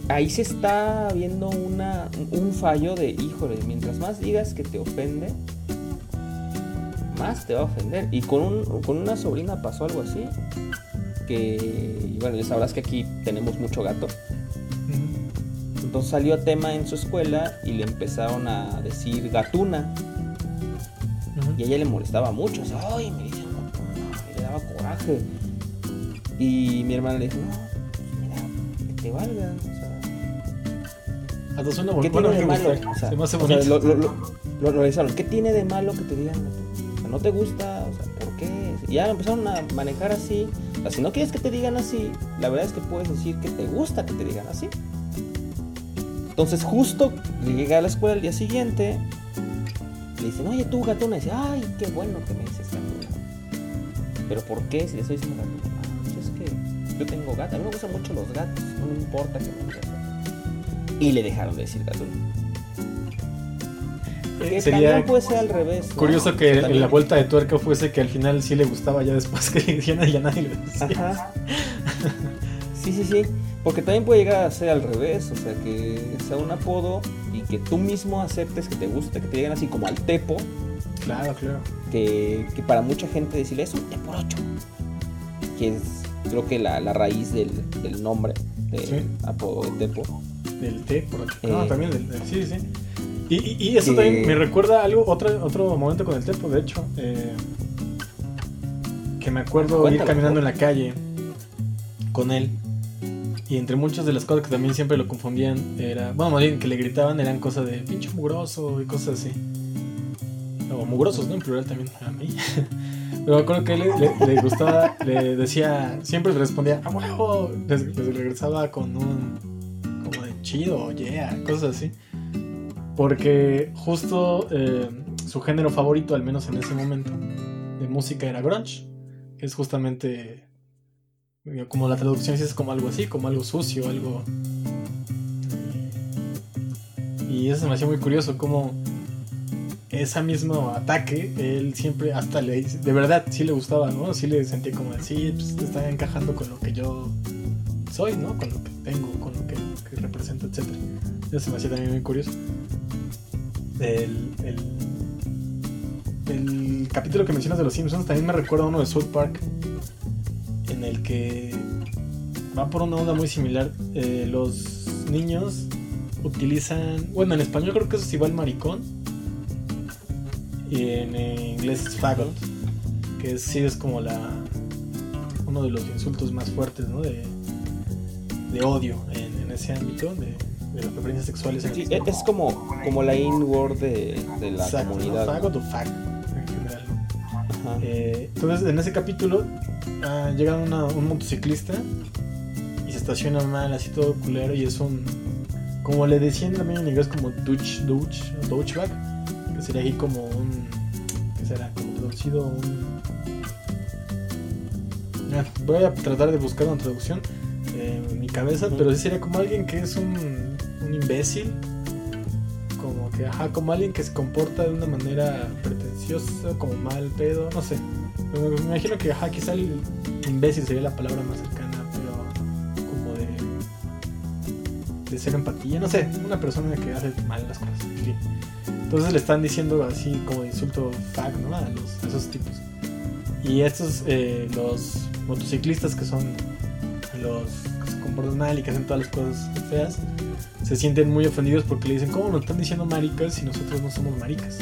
ahí se está viendo una, un fallo de, híjole, mientras más digas que te ofende, más te va a ofender. Y con, un- con una sobrina pasó algo así. Que, bueno, ya sabrás que aquí tenemos mucho gato. Entonces salió a tema en su escuela y le empezaron a decir gatuna. Y a ella le molestaba mucho. O sea, ay, me dicen gatuna. Y le daba coraje. Y mi hermana le dijo, no, te valga. O sea, Hasta suena ¿Qué tiene de malo? gusta. O sea, Se me hace o sea, bonito. lo, lo, lo, lo- lo revisaron. ¿Qué tiene de malo que te digan? O sea, ¿no te gusta? O sea, ¿por qué? Y ya empezaron a manejar así. O sea, si no quieres que te digan así, la verdad es que puedes decir que te gusta que te digan así. Entonces, justo llega a la escuela el día siguiente, le dicen, oye, tú gatuna. Y dice, ay, qué bueno que me dices gatuna. Pero ¿por qué? Si le estoy diciendo gatuna. Yo tengo gato. A mí me gustan mucho los gatos. No me importa que me gatuna". Y le dejaron de decir gatuna. Que Sería también puede ser al revés. curioso que también- la vuelta de tuerca fuese que al final sí le gustaba ya después que le dijeron ya nadie le decía. Ajá. Sí, sí, sí. Porque también puede llegar a ser al revés. O sea, que sea un apodo y que tú mismo aceptes que te guste, que te digan así como al tepo. Claro, claro. Que, que para mucha gente decirle es un teporocho. Que es, creo que la, la raíz del, del nombre del Sí. apodo de tepo. Del por aquí. No, Eh. también del, del- sí, sí. Y, y, y eso Que- también me recuerda algo, otro, otro momento con el tepo, de hecho. eh, que me acuerdo ir caminando en la calle con él. Y entre muchas de las cosas que también siempre lo confundían, era. Bueno, más bien que le gritaban eran cosas de pinche mugroso y cosas así. O mugrosos, ¿no? En plural también a mí. Pero acuerdo que le, le- gustaba, le decía, siempre le respondía, a huevo. Les, regresaba con un. como de chido yeah, cosas así. Porque justo eh, su género favorito, al menos en ese momento, de música era grunge. Que es justamente. eh, Como la traducción es como algo así, como algo sucio, algo. Y eso me hacía muy curioso, como ese mismo ataque, él siempre hasta le de verdad sí le gustaba, ¿no? Sí le sentía como así, pues te está encajando con lo que yo soy, ¿no? Con lo que tengo, con lo que, que represento, etc. Eso se me hacía también muy curioso. El, el, el capítulo que mencionas de los Simpsons también me recuerda a uno de South Park, en el que va por una onda muy similar. Eh, los niños utilizan, bueno, en español creo que eso es igual maricón, y en inglés es faggot, que sí es como la uno de los insultos más fuertes, ¿no? De, de odio en, en ese ámbito de, de las preferencias sexuales. Sí, es como, como la in-word de, de la Exacto, ¿no? comunidad. Faggot o fag en general. ¿no? Eh, entonces, en ese capítulo, ah, llega una- un motociclista y se estaciona mal, así todo culero, y es un. Como le decían también en inglés, como douche, o douchebag, que sería ahí como un. ¿Qué será? Como traducido un. Ah, voy a tratar de buscar una traducción eh, en mi cabeza, pero sí sería como alguien que es un, un imbécil. Como que, ajá, como alguien que se comporta de una manera pretenciosa, como mal pedo, no sé. Me, me imagino que, ajá, quizá el imbécil sería la palabra más cercana, pero como de, de ser empatía, no sé, una persona que hace mal las cosas, en fin. Entonces le están diciendo así como de insulto fag, ¿no? A, los, a esos tipos. Y estos, eh, los motociclistas que son los que se comportan mal y que hacen todas las cosas feas, se sienten muy ofendidos porque le dicen, ¿cómo nos están diciendo maricas si nosotros no somos maricas?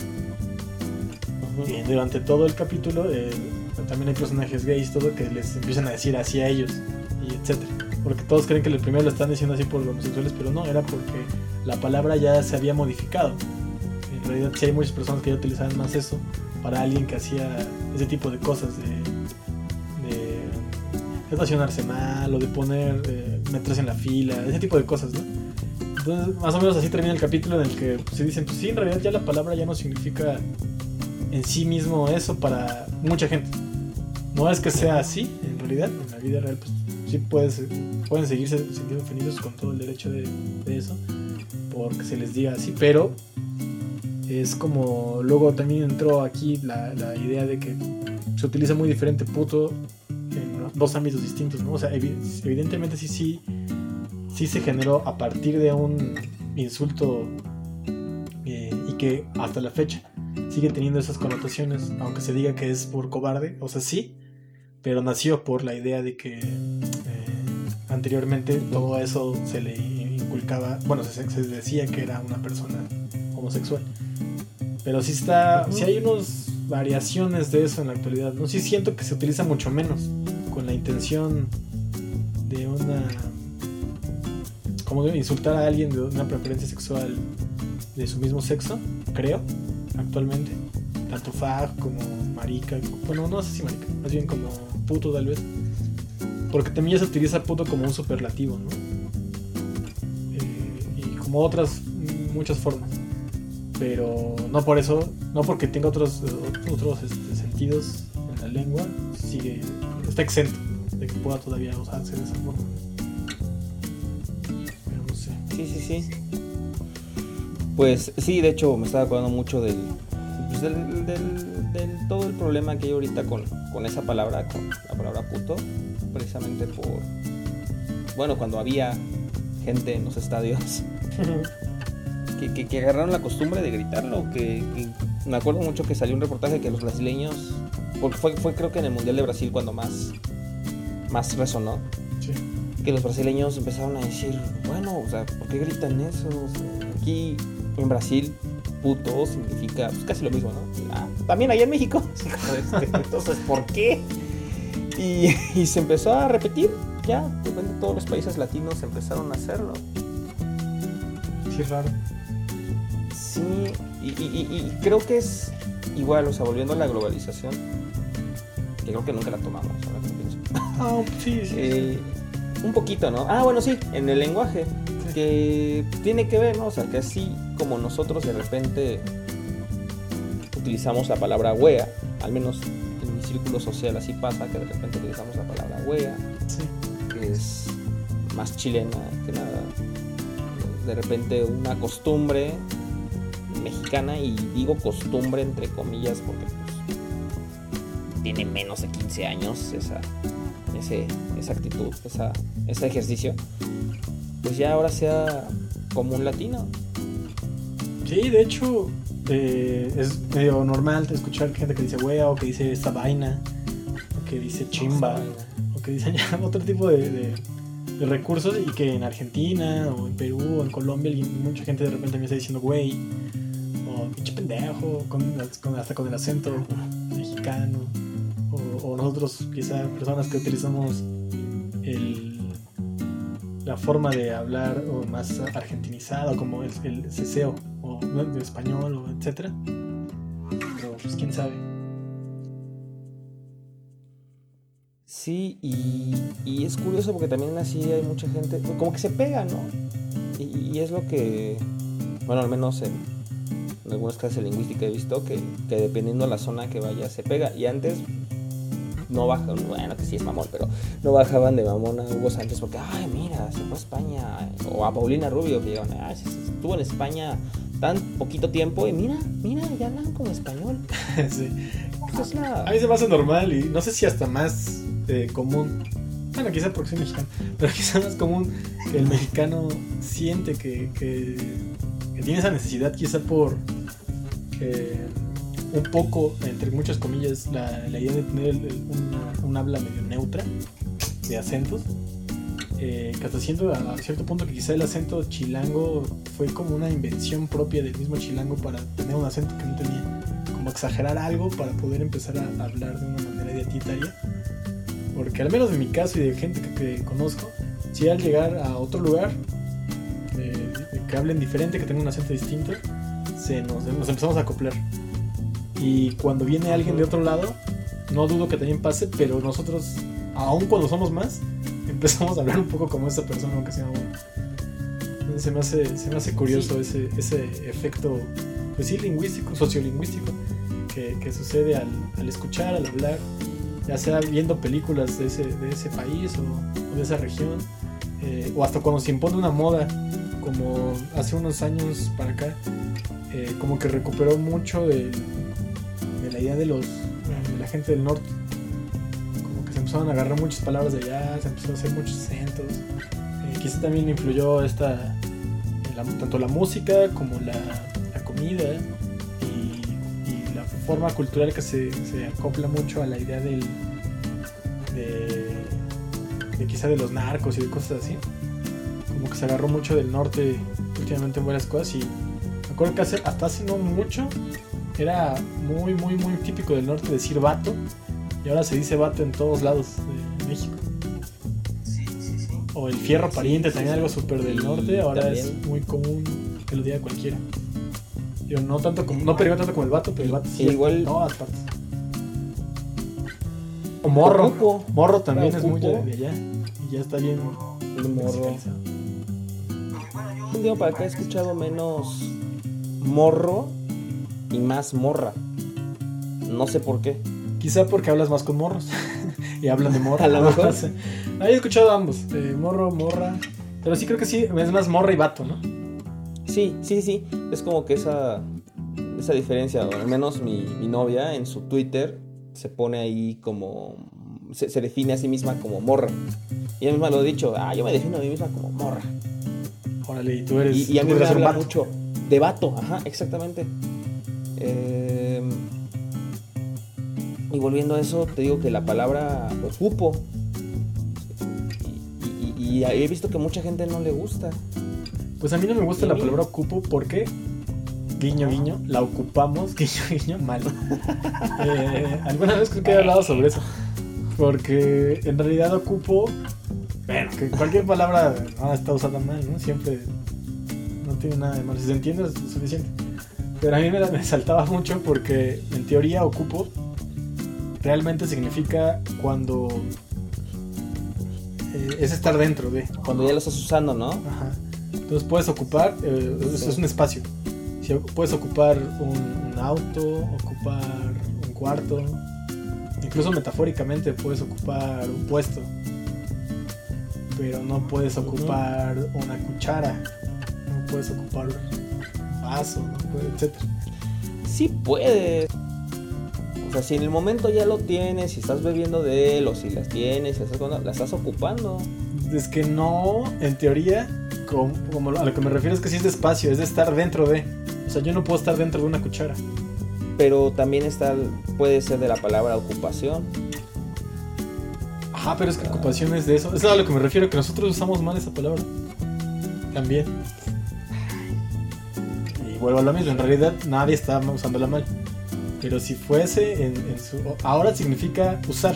Ujú. Y durante todo el capítulo eh, también hay personajes gays, todo que les empiezan a decir así a ellos, y etcétera. Porque todos creen que el primero lo están diciendo así por los homosexuales, pero no, era porque la palabra ya se había modificado. En realidad sí hay muchas personas que ya utilizaban más eso para alguien que hacía ese tipo de cosas, de, de estacionarse mal o de poner, meterse en la fila, ese tipo de cosas, ¿no? Entonces, más o menos así termina el capítulo en el que pues, se dicen, pues sí, en realidad ya la palabra ya no significa en sí mismo eso para mucha gente. No es que sea así, en realidad, en la vida real, pues sí puedes, pueden seguirse sintiendo ofendidos con todo el derecho de, de eso, porque se les diga así, pero es como luego también entró aquí la, la idea de que se utiliza muy diferente puto en dos ámbitos distintos, ¿no? O sea, evi- evidentemente sí, sí, sí se generó a partir de un insulto eh, y que hasta la fecha sigue teniendo esas connotaciones, aunque se diga que es por cobarde, o sea, sí, pero nació por la idea de que eh, anteriormente todo eso se le inculcaba, bueno, se, se decía que era una persona homosexual. Pero sí está, sí hay unas variaciones de eso en la actualidad. No sí siento que se utiliza mucho menos con la intención de una como de insultar a alguien de una preferencia sexual de su mismo sexo, creo, actualmente. Tanto fag como marica, bueno, no sé si marica, más bien como puto tal vez. Porque también ya se utiliza puto como un superlativo, ¿no? Eh, y como otras muchas formas pero no por eso, no porque tenga otros, otros este, sentidos en la lengua, sigue, está exento de que pueda todavía usarse de esa forma. Pero no sé. Sí, sí, sí. Pues sí, de hecho me estaba acordando mucho del, pues, del, del- del- todo el problema que hay ahorita con, con esa palabra, con la palabra puto, precisamente por, bueno, cuando había gente en los estadios que, que- que agarraron la costumbre de gritarlo, que, que me acuerdo mucho que salió un reportaje que los brasileños, porque fue, fue creo que en el Mundial de Brasil cuando más, más resonó, Sí. que los brasileños empezaron a decir, bueno, o sea, ¿por qué gritan eso? O sea, aquí en Brasil, puto significa pues, casi lo mismo, ¿no? Ah, también allá en México. Este, Entonces, ¿por qué? Y, y se empezó a repetir, ya, de repente todos los países latinos empezaron a hacerlo. Sí, raro. Sí, y, y- creo que es igual, o sea, volviendo a la globalización, que creo que nunca la tomamos, ahora que pienso. Ah, sí, sí. Eh, un poquito, ¿no? Ah, bueno, sí, en el lenguaje. Que tiene que ver, ¿no? O sea, que así como nosotros de repente utilizamos la palabra wea, al menos en mi círculo social así pasa, que de repente utilizamos la palabra wea, sí. que es más chilena que nada. De repente una costumbre mexicana, y digo costumbre entre comillas porque pues, tiene menos de 15 años esa, ese, esa actitud, esa, ese ejercicio, pues ya ahora sea como un latino. Sí, de hecho, eh, es medio normal escuchar gente que dice wea o que dice esta vaina, o que dice chimba, o que dice otro tipo de, de- de recursos y que en Argentina o en Perú o en Colombia mucha gente de repente me está diciendo güey pendejo, con, con- hasta con el acento mexicano, o, nosotros quizá personas que utilizamos el, la forma de hablar o más argentinizado como el, el ceseo o de español o etcétera. Pero pues quién sabe. Sí, y, y es curioso porque también así hay mucha gente, como que se pega, ¿no? Y, y es lo que, bueno, al menos en, en algunas clases de lingüística he visto que, que dependiendo de la zona que vaya se pega. Y antes no bajaban, bueno, que sí es mamón, pero no bajaban de mamón a Hugo Sánchez porque, ay, mira, se fue a España. O a Paulina Rubio que llegan, ay, estuvo en España tan poquito tiempo y mira, mira, ya hablan como español. sí. Esa es la- a mí se me hace normal y no sé si hasta más eh, común bueno quizá porque soy mexicano pero quizá más común que el mexicano siente que, que, que tiene esa necesidad quizá por eh, un poco entre muchas comillas la, idea de tener un habla medio neutra de acentos eh, que hasta siento a cierto punto que quizá el acento chilango fue como una invención propia del mismo chilango para tener un acento que no tenía, como exagerar algo para poder empezar a hablar de una manera identitaria. Porque al menos en mi caso y de gente que, que conozco, si al llegar a otro lugar, que hablen diferente, que tengan un acento distinto, se nos, nos empezamos a acoplar. Y cuando viene alguien de otro lado, no dudo que también pase, pero nosotros, aun cuando somos más, empezamos a hablar un poco como esa persona, aunque sea uno. Se me hace, se me hace curioso ese, ese efecto, pues sí, lingüístico, sociolingüístico, que, que sucede al, al escuchar, al hablar, ya sea viendo películas de ese, de ese país o, o de esa región, eh, o hasta cuando se impone una moda, como hace unos años para acá, eh, como que recuperó mucho de, la idea de, los, de la gente del norte. Como que se empezaron a agarrar muchas palabras de allá, se empezaron a hacer muchos acentos. Eh, quizá también influyó esta, tanto la música como la, comida y, y la forma cultural que se, se acopla mucho a la idea del, de, de quizá de los narcos y de cosas así. Que se agarró mucho del norte últimamente en varias cosas y me acuerdo que hace- hasta hace no mucho era muy, muy, muy típico del norte decir vato y ahora se dice vato en todos lados de México. Sí, sí, sí. O el fierro pariente, también algo súper del norte, ahora es muy común que lo diga cualquiera. Yo no tanto como, no pegó tanto como el vato, pero el vato sí está igual- en todas partes. O morro. Morro también es muy de allá. Y ya está bien El morro. Un tiempo para acá he escuchado menos morro y más morra. No sé por qué. Quizá porque hablas más con morros. y hablan de morra. A lo mejor. Ah, he escuchado ambos. morro, morra. Pero sí creo que sí, es más morra y vato, ¿no? Sí, sí, sí. Es como que esa, esa diferencia, o al menos mi, mi novia en su Twitter se pone ahí como... Se, se define a sí misma como morra. Y ella misma lo ha dicho, ah, yo me defino a mí misma como morra. Órale, y tú eres. Y, y a mí me habla mucho de vato, ajá, exactamente. Eh, y volviendo a eso, te digo que la palabra pues, cupo. Y, y- y he visto que mucha gente no le gusta. Pues a mí no me gusta ¿Y a la palabra ocupo porque, guiño, guiño, la ocupamos, guiño, guiño, mal. Eh, alguna vez creo que he hablado sobre eso. Porque en realidad ocupo, bueno, que cualquier palabra no está usada mal, ¿no? Siempre no tiene nada de malo. Si se entiende es suficiente. Pero a mí me, me saltaba mucho porque en teoría ocupo realmente significa cuando eh, es estar dentro de. Cuando ya lo estás usando, ¿no? Ajá. Entonces puedes ocupar, eh, es, Sí. es un espacio. Si puedes ocupar un, un auto, ocupar un cuarto, incluso metafóricamente puedes ocupar un puesto, pero no puedes ocupar una cuchara, no puedes ocupar un vaso, no puedes, etc. Sí puedes. O sea, si en el momento ya lo tienes, si estás bebiendo de él, o si las tienes, si estás con- la estás ocupando. Es que no, en teoría, como, como a lo que me refiero es que sí es de espacio, es de estar dentro de. O sea, yo no puedo estar dentro de una cuchara. Pero también está, puede ser de la palabra ocupación. Ajá, pero es que ocupación es de eso. Es a lo que me refiero, que nosotros usamos mal esa palabra. También. Y vuelvo a lo mismo, en realidad nadie está usándola mal. Pero si fuese en, en su... Ahora significa usar,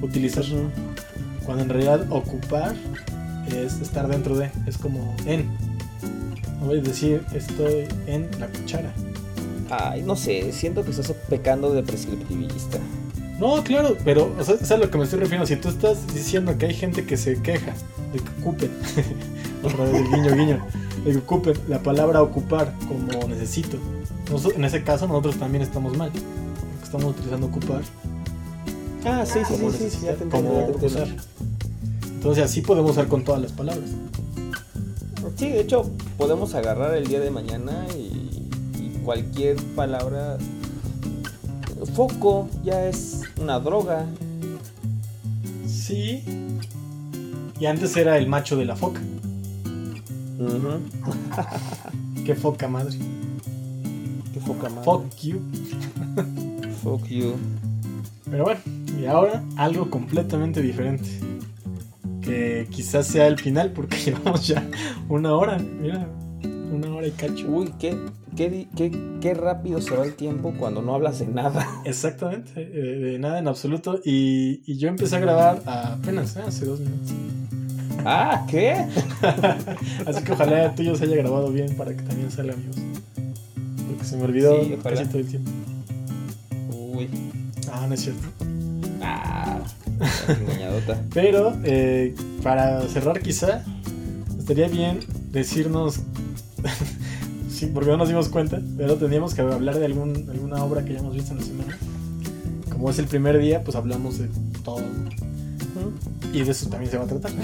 utilizar. Cuando en realidad ocupar es estar dentro de, es como en. No voy a decir estoy en la cuchara. Ay, no sé, siento que estás pecando de prescriptivista. No, claro, pero o sea, es a lo que me estoy refiriendo. Si tú estás diciendo que hay gente que se queja de que ocupen, otra vez el guiño, guiño, de que ocupen la palabra ocupar como necesito. En ese caso, nosotros también estamos mal. Porque estamos utilizando ocupar Ah, sí, sí, sí, sí, ya te entiendo, como usar. Entonces, así podemos usar con todas las palabras. Sí, de hecho, podemos agarrar el día de mañana y, y cualquier palabra. Foco ya es una droga. Sí. Y antes era el macho de la foca. Ujú. ¿Qué foca, madre? Qué foca madre. Fuck you. Fuck you. Pero bueno, y ahora algo completamente diferente. Que quizás sea el final porque llevamos ya una hora. Mira, una hora y cacho. Uy, qué, qué, di- qué, qué rápido se va el tiempo cuando no hablas de nada. Exactamente, eh, de nada en absoluto. Y, y yo empecé a grabar apenas eh, hace dos minutos. Ah, ¿qué? Así que ojalá el tuyo se haya grabado bien para que también salga amigos. Porque se me olvidó Sí, casi todo el tiempo. Uy. Ah, no es cierto. Ah. Pero eh, para cerrar quizá, estaría bien decirnos, sí, porque no nos dimos cuenta, pero tendríamos que hablar de algún, alguna obra que hayamos visto en la semana. como es el primer día, pues hablamos de todo. ¿no? Y de eso también se va a tratar.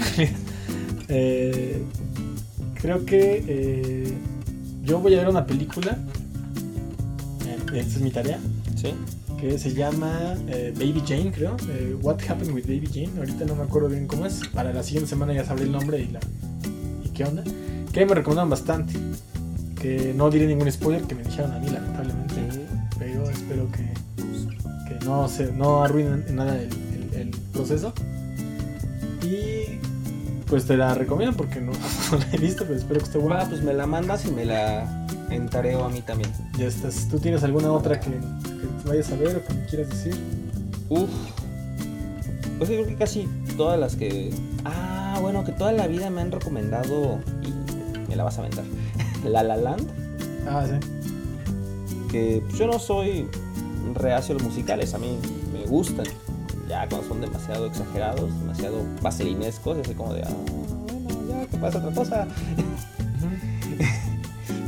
Eh, creo que eh, yo voy a ver una película. eh, esta es mi tarea. Sí. Que se llama eh, Baby Jane, creo. eh, What Happened with Baby Jane. Ahorita no me acuerdo bien cómo es. Para la siguiente semana ya sabré el nombre y, la, y qué onda. Que me recomendaron bastante. Que no diré ningún spoiler que me dijeron a mí, lamentablemente. Pero espero que, que no, se, no arruinen en nada el, el- el proceso. Y pues te la recomiendo porque no, no la he visto, pero espero que esté buena. Ah, pues me la mandas y me la entareo a mí también. Ya estás. ¿Tú tienes alguna otra que, que vayas a ver o que me quieras decir? Uf. Pues yo creo que casi todas las que. Ah, bueno, que toda la vida me han recomendado. Y me la vas a aventar. La La Land. Ah, sí. Que pues, yo no soy reacio a los musicales. A mí me gustan. Ya cuando son demasiado exagerados, demasiado vaselinescos. Así como de. Ah, bueno, ya, que pasa otra cosa.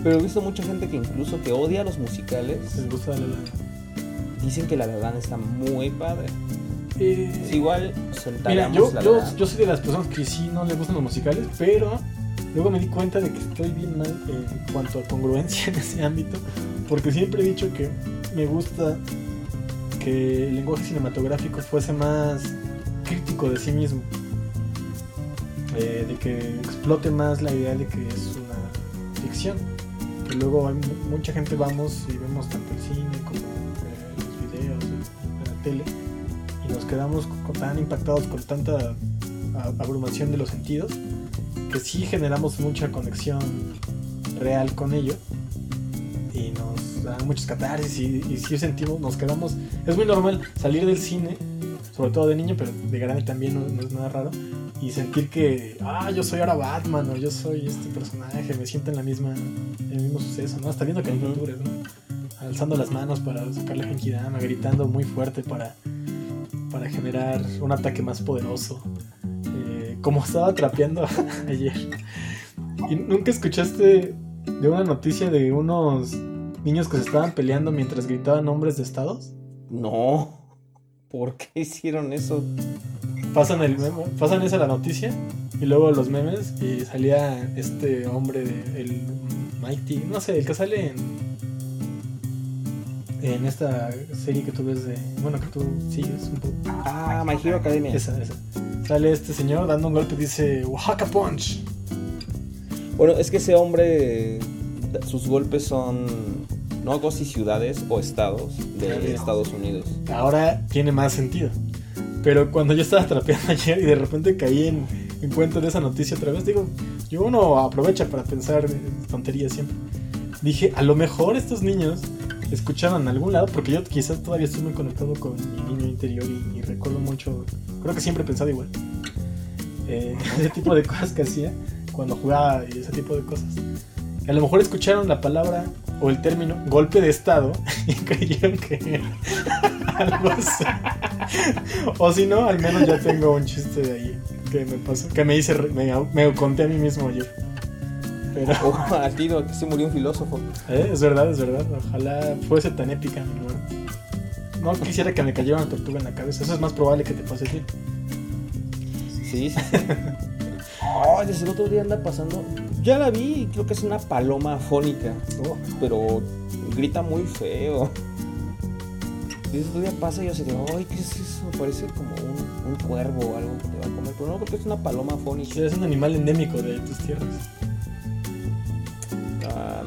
Pero he visto mucha gente que incluso que odia los musicales. ¿Les gusta la, la- Dicen que La La Land está muy padre. Eh, Es igual, Mira, yo, La yo, Land. yo soy de las personas que sí no le gustan los musicales, pero luego me di cuenta de que estoy bien mal en cuanto a congruencia en ese ámbito, porque siempre he dicho que me gusta que el lenguaje cinematográfico fuese más crítico de sí mismo, Eh, de que explote más la idea de que es una ficción, que luego hay mu- mucha gente vamos y vemos tanto el cine como eh, los videos, eh, la tele, y nos quedamos tan impactados con tanta abrumación de los sentidos que sí generamos mucha conexión real con ello y nos dan muchos catarsis y, y sí sentimos, nos quedamos, es muy normal salir del cine, sobre todo de niño, pero de grande también no, es nada raro, y sentir que, ah, yo soy ahora Batman o yo soy este personaje, me siento en la misma, en el mismo suceso, ¿no? Hasta viendo caricaturas, ¿no? Alzando las manos para sacar la genkidama, gritando muy fuerte para para generar un ataque más poderoso. Como estaba trapeando ayer. ¿Y nunca escuchaste de una noticia de unos niños que se estaban peleando mientras gritaban nombres de estados? No. ¿Por qué hicieron eso? Pasan, el memo- pasan esa la noticia y luego los memes y salía este hombre, de, el Mighty, no sé, el que sale en, en esta serie que tú ves de, bueno, que tú sigues un poco. Ah, My Hero Academia. Esa, esa. Sale este señor dando un golpe y dice Oaxaca Punch. Bueno, es que ese hombre, sus golpes son, no hago si ciudades o estados de. Estados Unidos. Ahora tiene más sentido. Pero cuando yo estaba trapeando ayer y de repente caí en, en cuenta de esa noticia otra vez, digo, yo uno aprovecha para pensar en tonterías siempre. Dije, a lo mejor estos niños escucharon en algún lado, porque yo quizás todavía estoy muy conectado con mi niño interior y, recuerdo mucho, creo que siempre he pensado igual. Eh, ese tipo de cosas que hacía cuando jugaba y ese tipo de cosas. A lo mejor escucharon la palabra o el término golpe de estado y creyeron que algo así. O si no, al menos ya tengo un chiste de ahí que me pasó, que me hice, me, me conté a mí mismo ayer. Pero Oh, al tiro, que se murió un filósofo. eh, es verdad, es verdad. Ojalá fuese tan épica mi. No quisiera que me cayera una tortuga en la cabeza. Eso es más probable que te pase a ti. Sí, sí, sí. Oh, desde el otro día anda pasando. Ya la vi, creo que es una paloma afónica. Oh, Pero grita muy feo. Y ese otro día pasa y yo así de, ay, ¿qué es eso? Parece como un, un cuervo o algo que te va a comer. Pero no, creo que es una paloma afónica. sí, es un animal endémico de tus tierras.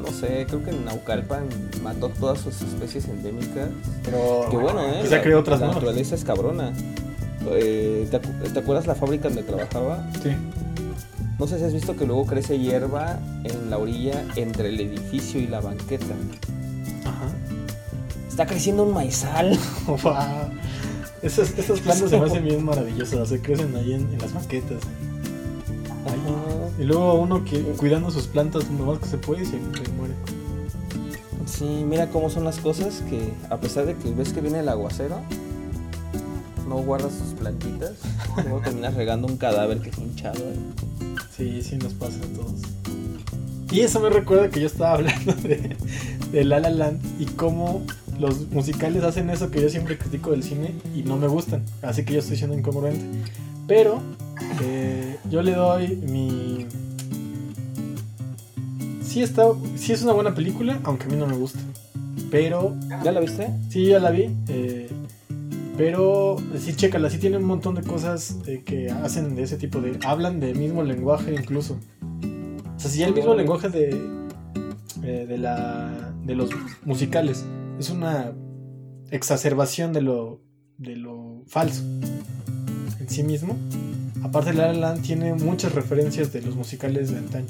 No sé, creo que en Naucalpan mató todas sus especies endémicas. Pero Qué bueno, ¿eh? Creó otras La nuevas. naturaleza es cabrona. Eh, ¿te, acu- te acuerdas la fábrica donde trabajaba? Sí. No sé si has visto que luego crece hierba en la orilla entre el edificio y la banqueta. Ajá. Está creciendo un maizal. Wow. Esas, esas plantas se me hacen bien maravillosas. Se crecen ahí en, en las maquetas. Ajá. Y luego uno que cuidando sus plantas lo más que se puede y se, se muere. Sí, mira cómo son las cosas que a pesar de que ves que viene el aguacero, no guardas tus plantitas, luego terminas regando un cadáver que fue hinchado. ¿eh? Sí, sí nos pasa a todos. Y eso me recuerda que yo estaba hablando de, de La La Land y cómo los musicales hacen eso que yo siempre critico del cine y no me gustan. Así que yo estoy siendo incongruente. Pero eh, yo le doy mi. Sí, está, sí es una buena película, aunque a mí no me gusta. Pero ¿Ya la viste? Sí, ya la vi. eh, pero sí, chécala, sí tiene un montón de cosas eh, que hacen de ese tipo de. Hablan del mismo lenguaje incluso. O sea, si ya el mismo lenguaje de. eh, de la. de los musicales. Es una exacerbación de lo. de lo falso. En sí mismo. Aparte, La La Land tiene muchas referencias de los musicales de antaño.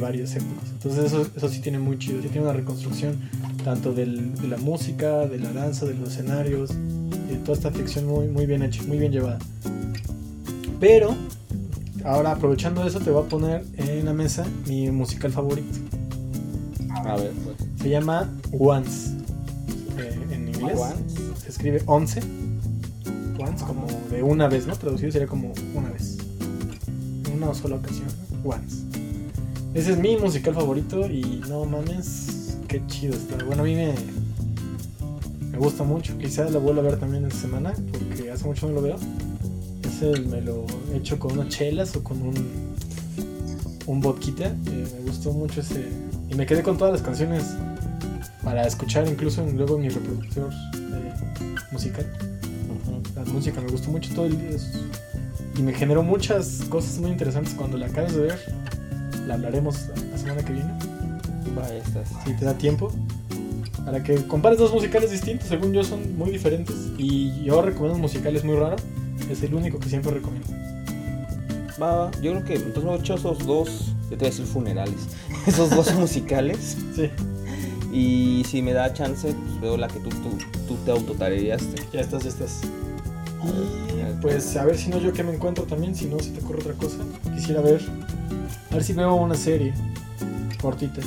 Varias épocas. Entonces, eso, eso sí tiene muy chido. Sí tiene una reconstrucción tanto del- de la música, de la danza, de los escenarios, y de toda esta ficción muy, muy bien hecha, muy bien llevada. Pero, ahora aprovechando eso, te voy a poner en la mesa mi musical favorito. A ver, pues. Se llama Once. eh, en inglés. Once. Se escribe 11. Once, como de una vez, ¿no? Traducido sería como una vez. En una sola ocasión. Once. Ese es mi musical favorito y no mames, qué chido está. Bueno, a mí me, me gusta mucho. Quizás la vuelva a ver también esta semana porque hace mucho no lo veo. Ese me lo he hecho con unas chelas o con un, un vodquita. eh, me gustó mucho ese. Y me quedé con todas las canciones para escuchar incluso en- luego en mi reproductor eh, musical. La música me gustó mucho todo el día. Y me generó muchas cosas muy interesantes. Cuando la acabes de ver, la hablaremos la- semana que viene. Estás. Si te da tiempo. Para que compares dos musicales distintos. Según yo, son muy diferentes. Y yo recomiendo un musical, es muy raro. Es el único que siempre recomiendo. Va, va. Yo creo que entonces me he hecho esos dos. Yo te voy a decir funerales. Esos dos musicales. Sí, Y si me da chance, pues veo la que tú, tú, tú te autotareaste. ya estás, ya estás. Y pues a ver si no yo que me encuentro también. Si no, si te ocurre otra cosa. Quisiera ver. A ver si veo una serie cortita.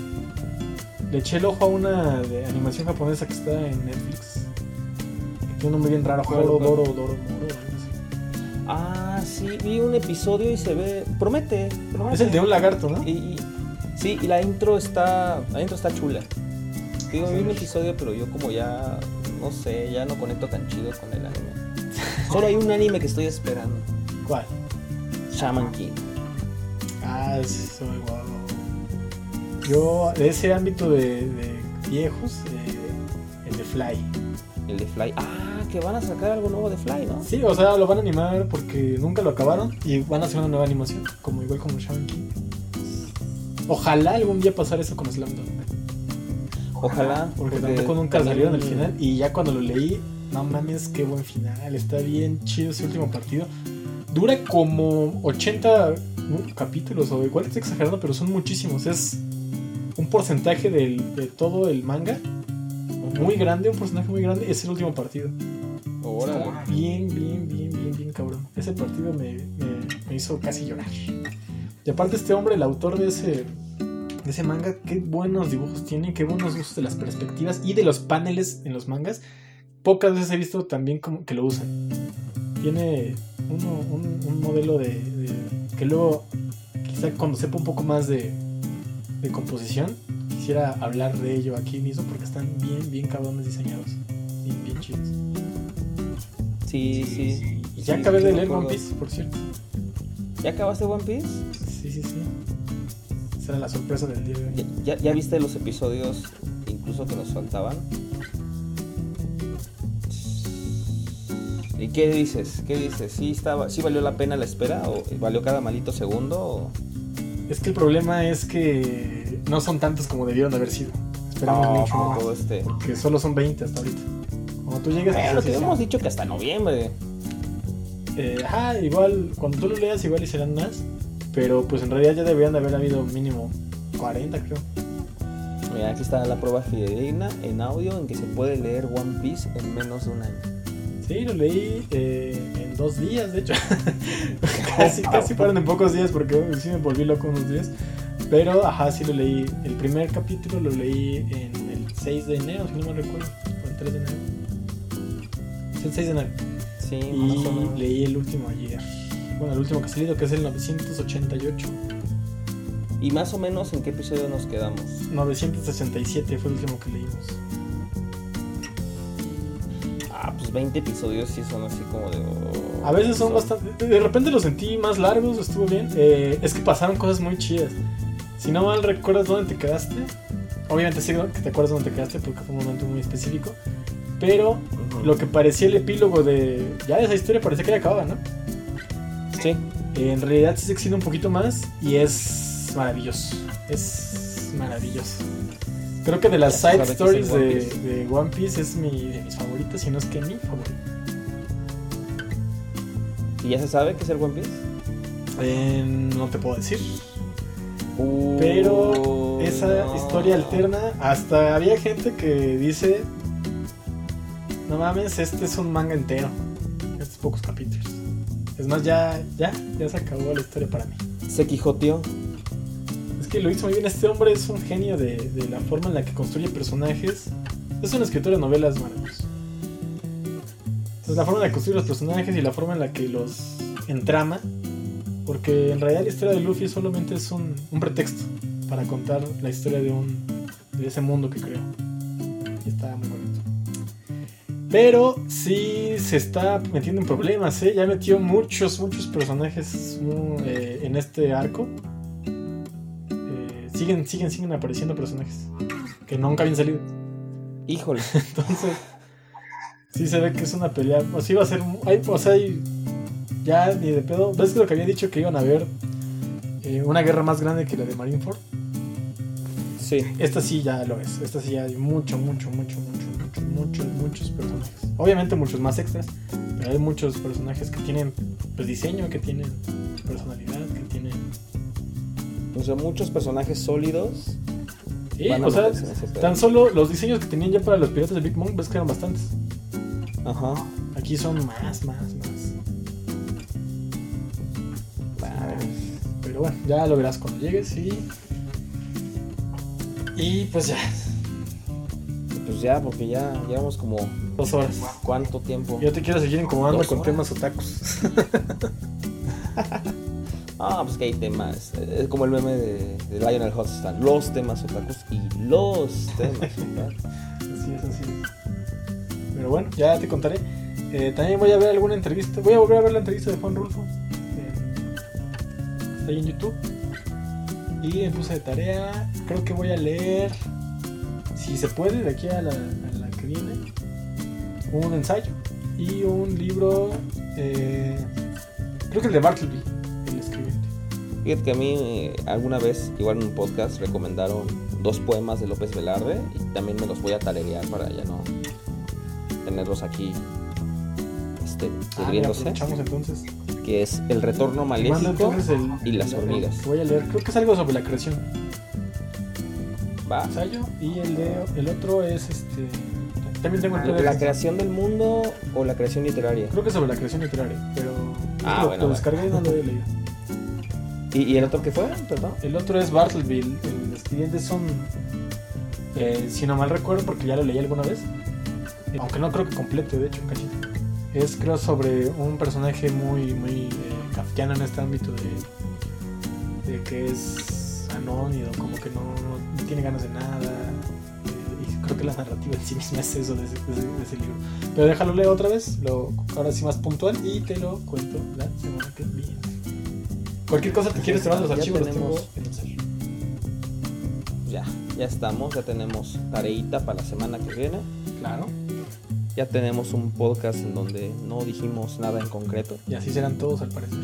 Le eché el ojo a una de animación japonesa que está en Netflix. Que tiene un nombre bien raro. ¿Cuál, Horo, cuál? Doro, Doro, Moro. Ah, sí, vi un episodio y se ve. Promete. promete. Es el de un lagarto, ¿no? Y, y- sí, y la intro está. La intro está chula. Digo, vi un episodio, pero yo como ya. No sé, ya no conecto tan chido con el anime. Solo hay un anime que estoy esperando. ¿Cuál? Shaman King. Ah, sí, soy. Yo, de ese ámbito de, de viejos, eh, el de Fly. El de Fly. Ah, que van a sacar algo nuevo de Fly, ¿no? Sí, o sea, lo van a animar porque nunca lo acabaron y van a hacer una nueva animación, como igual como Shaman King. Ojalá algún día pasara eso con Slam Dunk, Ojalá. porque tampoco nunca salieron el final y ya cuando lo leí, no mames, qué buen final, está bien chido ese último partido. Dura como 80 capítulos o igual estoy exagerando, pero son muchísimos, es un porcentaje del- de todo el manga muy grande, un porcentaje muy grande, es el último partido. Órale. Bien, bien, bien, bien, bien cabrón. Ese partido me, me- me hizo casi llorar. Y aparte este hombre, el autor de ese, de ese manga, qué buenos dibujos tiene, qué buenos usos de las perspectivas y de los paneles en los mangas. Pocas veces he visto también como que lo usan. Tiene uno- un, un modelo de, de- que luego, quizá cuando sepa un poco más de, de composición, quisiera hablar de ello aquí mismo porque están bien, bien cabrones diseñados. Bien, bien chidos. Sí, sí. Y ya Sí, acabé sí de leer. One Piece, por cierto. ¿Ya acabaste One Piece? Sí, sí, sí. Esa era la sorpresa del día de hoy. ¿Ya, ya, ya viste los episodios incluso que nos faltaban? ¿Y qué dices? ¿Qué dices? ¿Sí, estaba, ¿Sí valió la pena la espera? ¿O valió cada malito segundo? o- Es que el problema es que no son tantos como debieron de haber sido. Esperamos No, mucho más. todo este. Porque solo son 20 hasta ahorita. Cuando tú llegues a Pero te hemos dicho que hasta noviembre. Eh, ajá, igual, cuando tú lo leas, igual y serán más. Pero pues en realidad ya deberían de haber habido mínimo 40, creo. Mira, aquí está la prueba fidedigna en audio en que se puede leer One Piece en menos de un año. Sí, lo leí eh, en dos días, de hecho. casi, casi fueron en pocos días porque sí me volví loco unos días. Pero, ajá, sí lo leí. El primer capítulo lo leí en el 6 de enero, si no me recuerdo. O el 3 de enero. Sí, el 6 de enero. Sí, Y leí el último ayer. Bueno, el último que ha salido, que es el 988. Y más o menos en qué episodio nos quedamos. 967 fue el último que leímos. Los 20 episodios sí son así como de... oh, A veces son bastante. De repente los sentí más largos, estuvo bien. Eh, es que pasaron cosas muy chidas. Si no mal recuerdas dónde te quedaste, obviamente sí que te acuerdas dónde te quedaste porque fue un momento muy específico. Pero Ujú. lo que parecía el epílogo de. Ya esa historia parecía que ya acababa, ¿no? Sí. Eh, en realidad sí se extiende un poquito más y es maravilloso. Es maravilloso. Creo que de las side stories de, One Piece es mi, de mis favoritos, si no es que mi favorito. ¿Y ya se sabe que es el One Piece? Eh, no te puedo decir. Uh, Pero esa no. historia alterna, hasta había gente que dice, no mames, este es un manga entero, estos pocos capítulos. Es más, ya, ya, ya se acabó la historia para mí. Se quijoteó. Lo hizo muy bien, este hombre es un genio de, la forma en la que construye personajes. Es un escritor de novelas maravilloso. La forma en la que construye los personajes y la forma en la que los entrama. Porque en realidad la historia de Luffy solamente es un, un pretexto para contar la historia de un de ese mundo que creó. Y está muy bonito. Pero sí se está metiendo en problemas, ¿eh? Ya metió muchos, muchos personajes eh, en este arco. Siguen, siguen, siguen apareciendo personajes que nunca habían salido. Híjole. Entonces, sí se ve que es una pelea. O sea, iba a ser. Hay, o sea, hay- ya ni de pedo. ¿Ves que lo que había dicho que iban a haber eh, una guerra más grande que la de Marineford? Sí. Esta sí ya lo es. Esta sí ya hay mucho, mucho, mucho, mucho, mucho, muchos, muchos personajes. Obviamente muchos más extras, pero hay muchos personajes que tienen pues, diseño, que tienen personalidad, que tienen. O sea, muchos personajes sólidos. Sí, van a o sea, tan solo los diseños que tenían ya para los piratas de Big Mom, ves que eran bastantes. Ajá. Aquí son más, más, más. Vale. Pero bueno, ya lo verás cuando llegues y. Y pues ya, Pues ya, porque ya llevamos como. dos horas. ¿Cuánto tiempo? Yo te quiero seguir incomodando con horas. temas otakus. Ah, pues que hay temas. Es como el meme de, de Lionel Hutz. Están los temas otakus y los temas otakus. Así es, así es. Pero bueno, ya te contaré. Eh, también voy a ver alguna entrevista. Voy a volver a ver la entrevista de Juan Rulfo. eh, está ahí en YouTube. Y me puse de tarea. Creo que voy a leer. Si se puede, de aquí a la, a la que viene. Un ensayo. Y un libro. eh, creo que el de Bartleby. Fíjate que a mí eh, alguna vez, igual en un podcast, recomendaron dos poemas de López Velarde y también me los voy a tararear para ya no tenerlos aquí este, Ah, mira, pudriéndose, aprovechamos entonces. que es El Retorno Maléfico el- y las el- hormigas. Voy a leer. Creo que es algo sobre la creación. Va. ensayo y el de el otro es este también tengo el PDF. ¿La creación del mundo o la creación literaria? creo que sobre la creación literaria pero Ah, lo, bueno, lo descargué y no lo he leído ¿Y, el otro qué fue? Perdón. el otro es Bartleby el escribiente son eh, si no mal recuerdo porque ya lo leí alguna vez aunque no creo que complete de hecho cachito. Es creo sobre un personaje muy muy eh, kafkiano en este ámbito de, de que es anónimo como que no, no tiene ganas de nada. Eh, y creo que la narrativa en sí misma es eso de ese- de ese libro. Pero déjalo leer otra vez lo, ahora sí más puntual y te lo cuento la semana que viene cualquier cosa te quieres vas los archivos los tengo en. Ya, ya estamos, ya tenemos tareita para la semana que viene. claro Ya tenemos un podcast en donde no dijimos nada en concreto. y así serán todos al parecer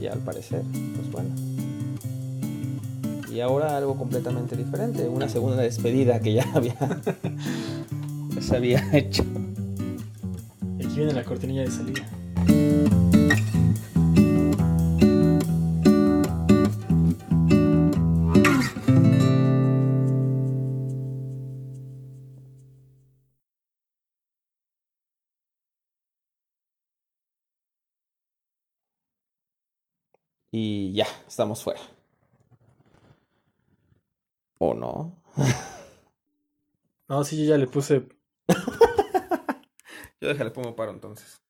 Y al parecer, pues bueno. Y ahora algo completamente diferente, una segunda despedida que ya había ya se había hecho. aquí viene la cortinilla de salida Y ya, estamos fuera. ¿O no? no sí yo ya le puse Yo déjale pongo paro entonces.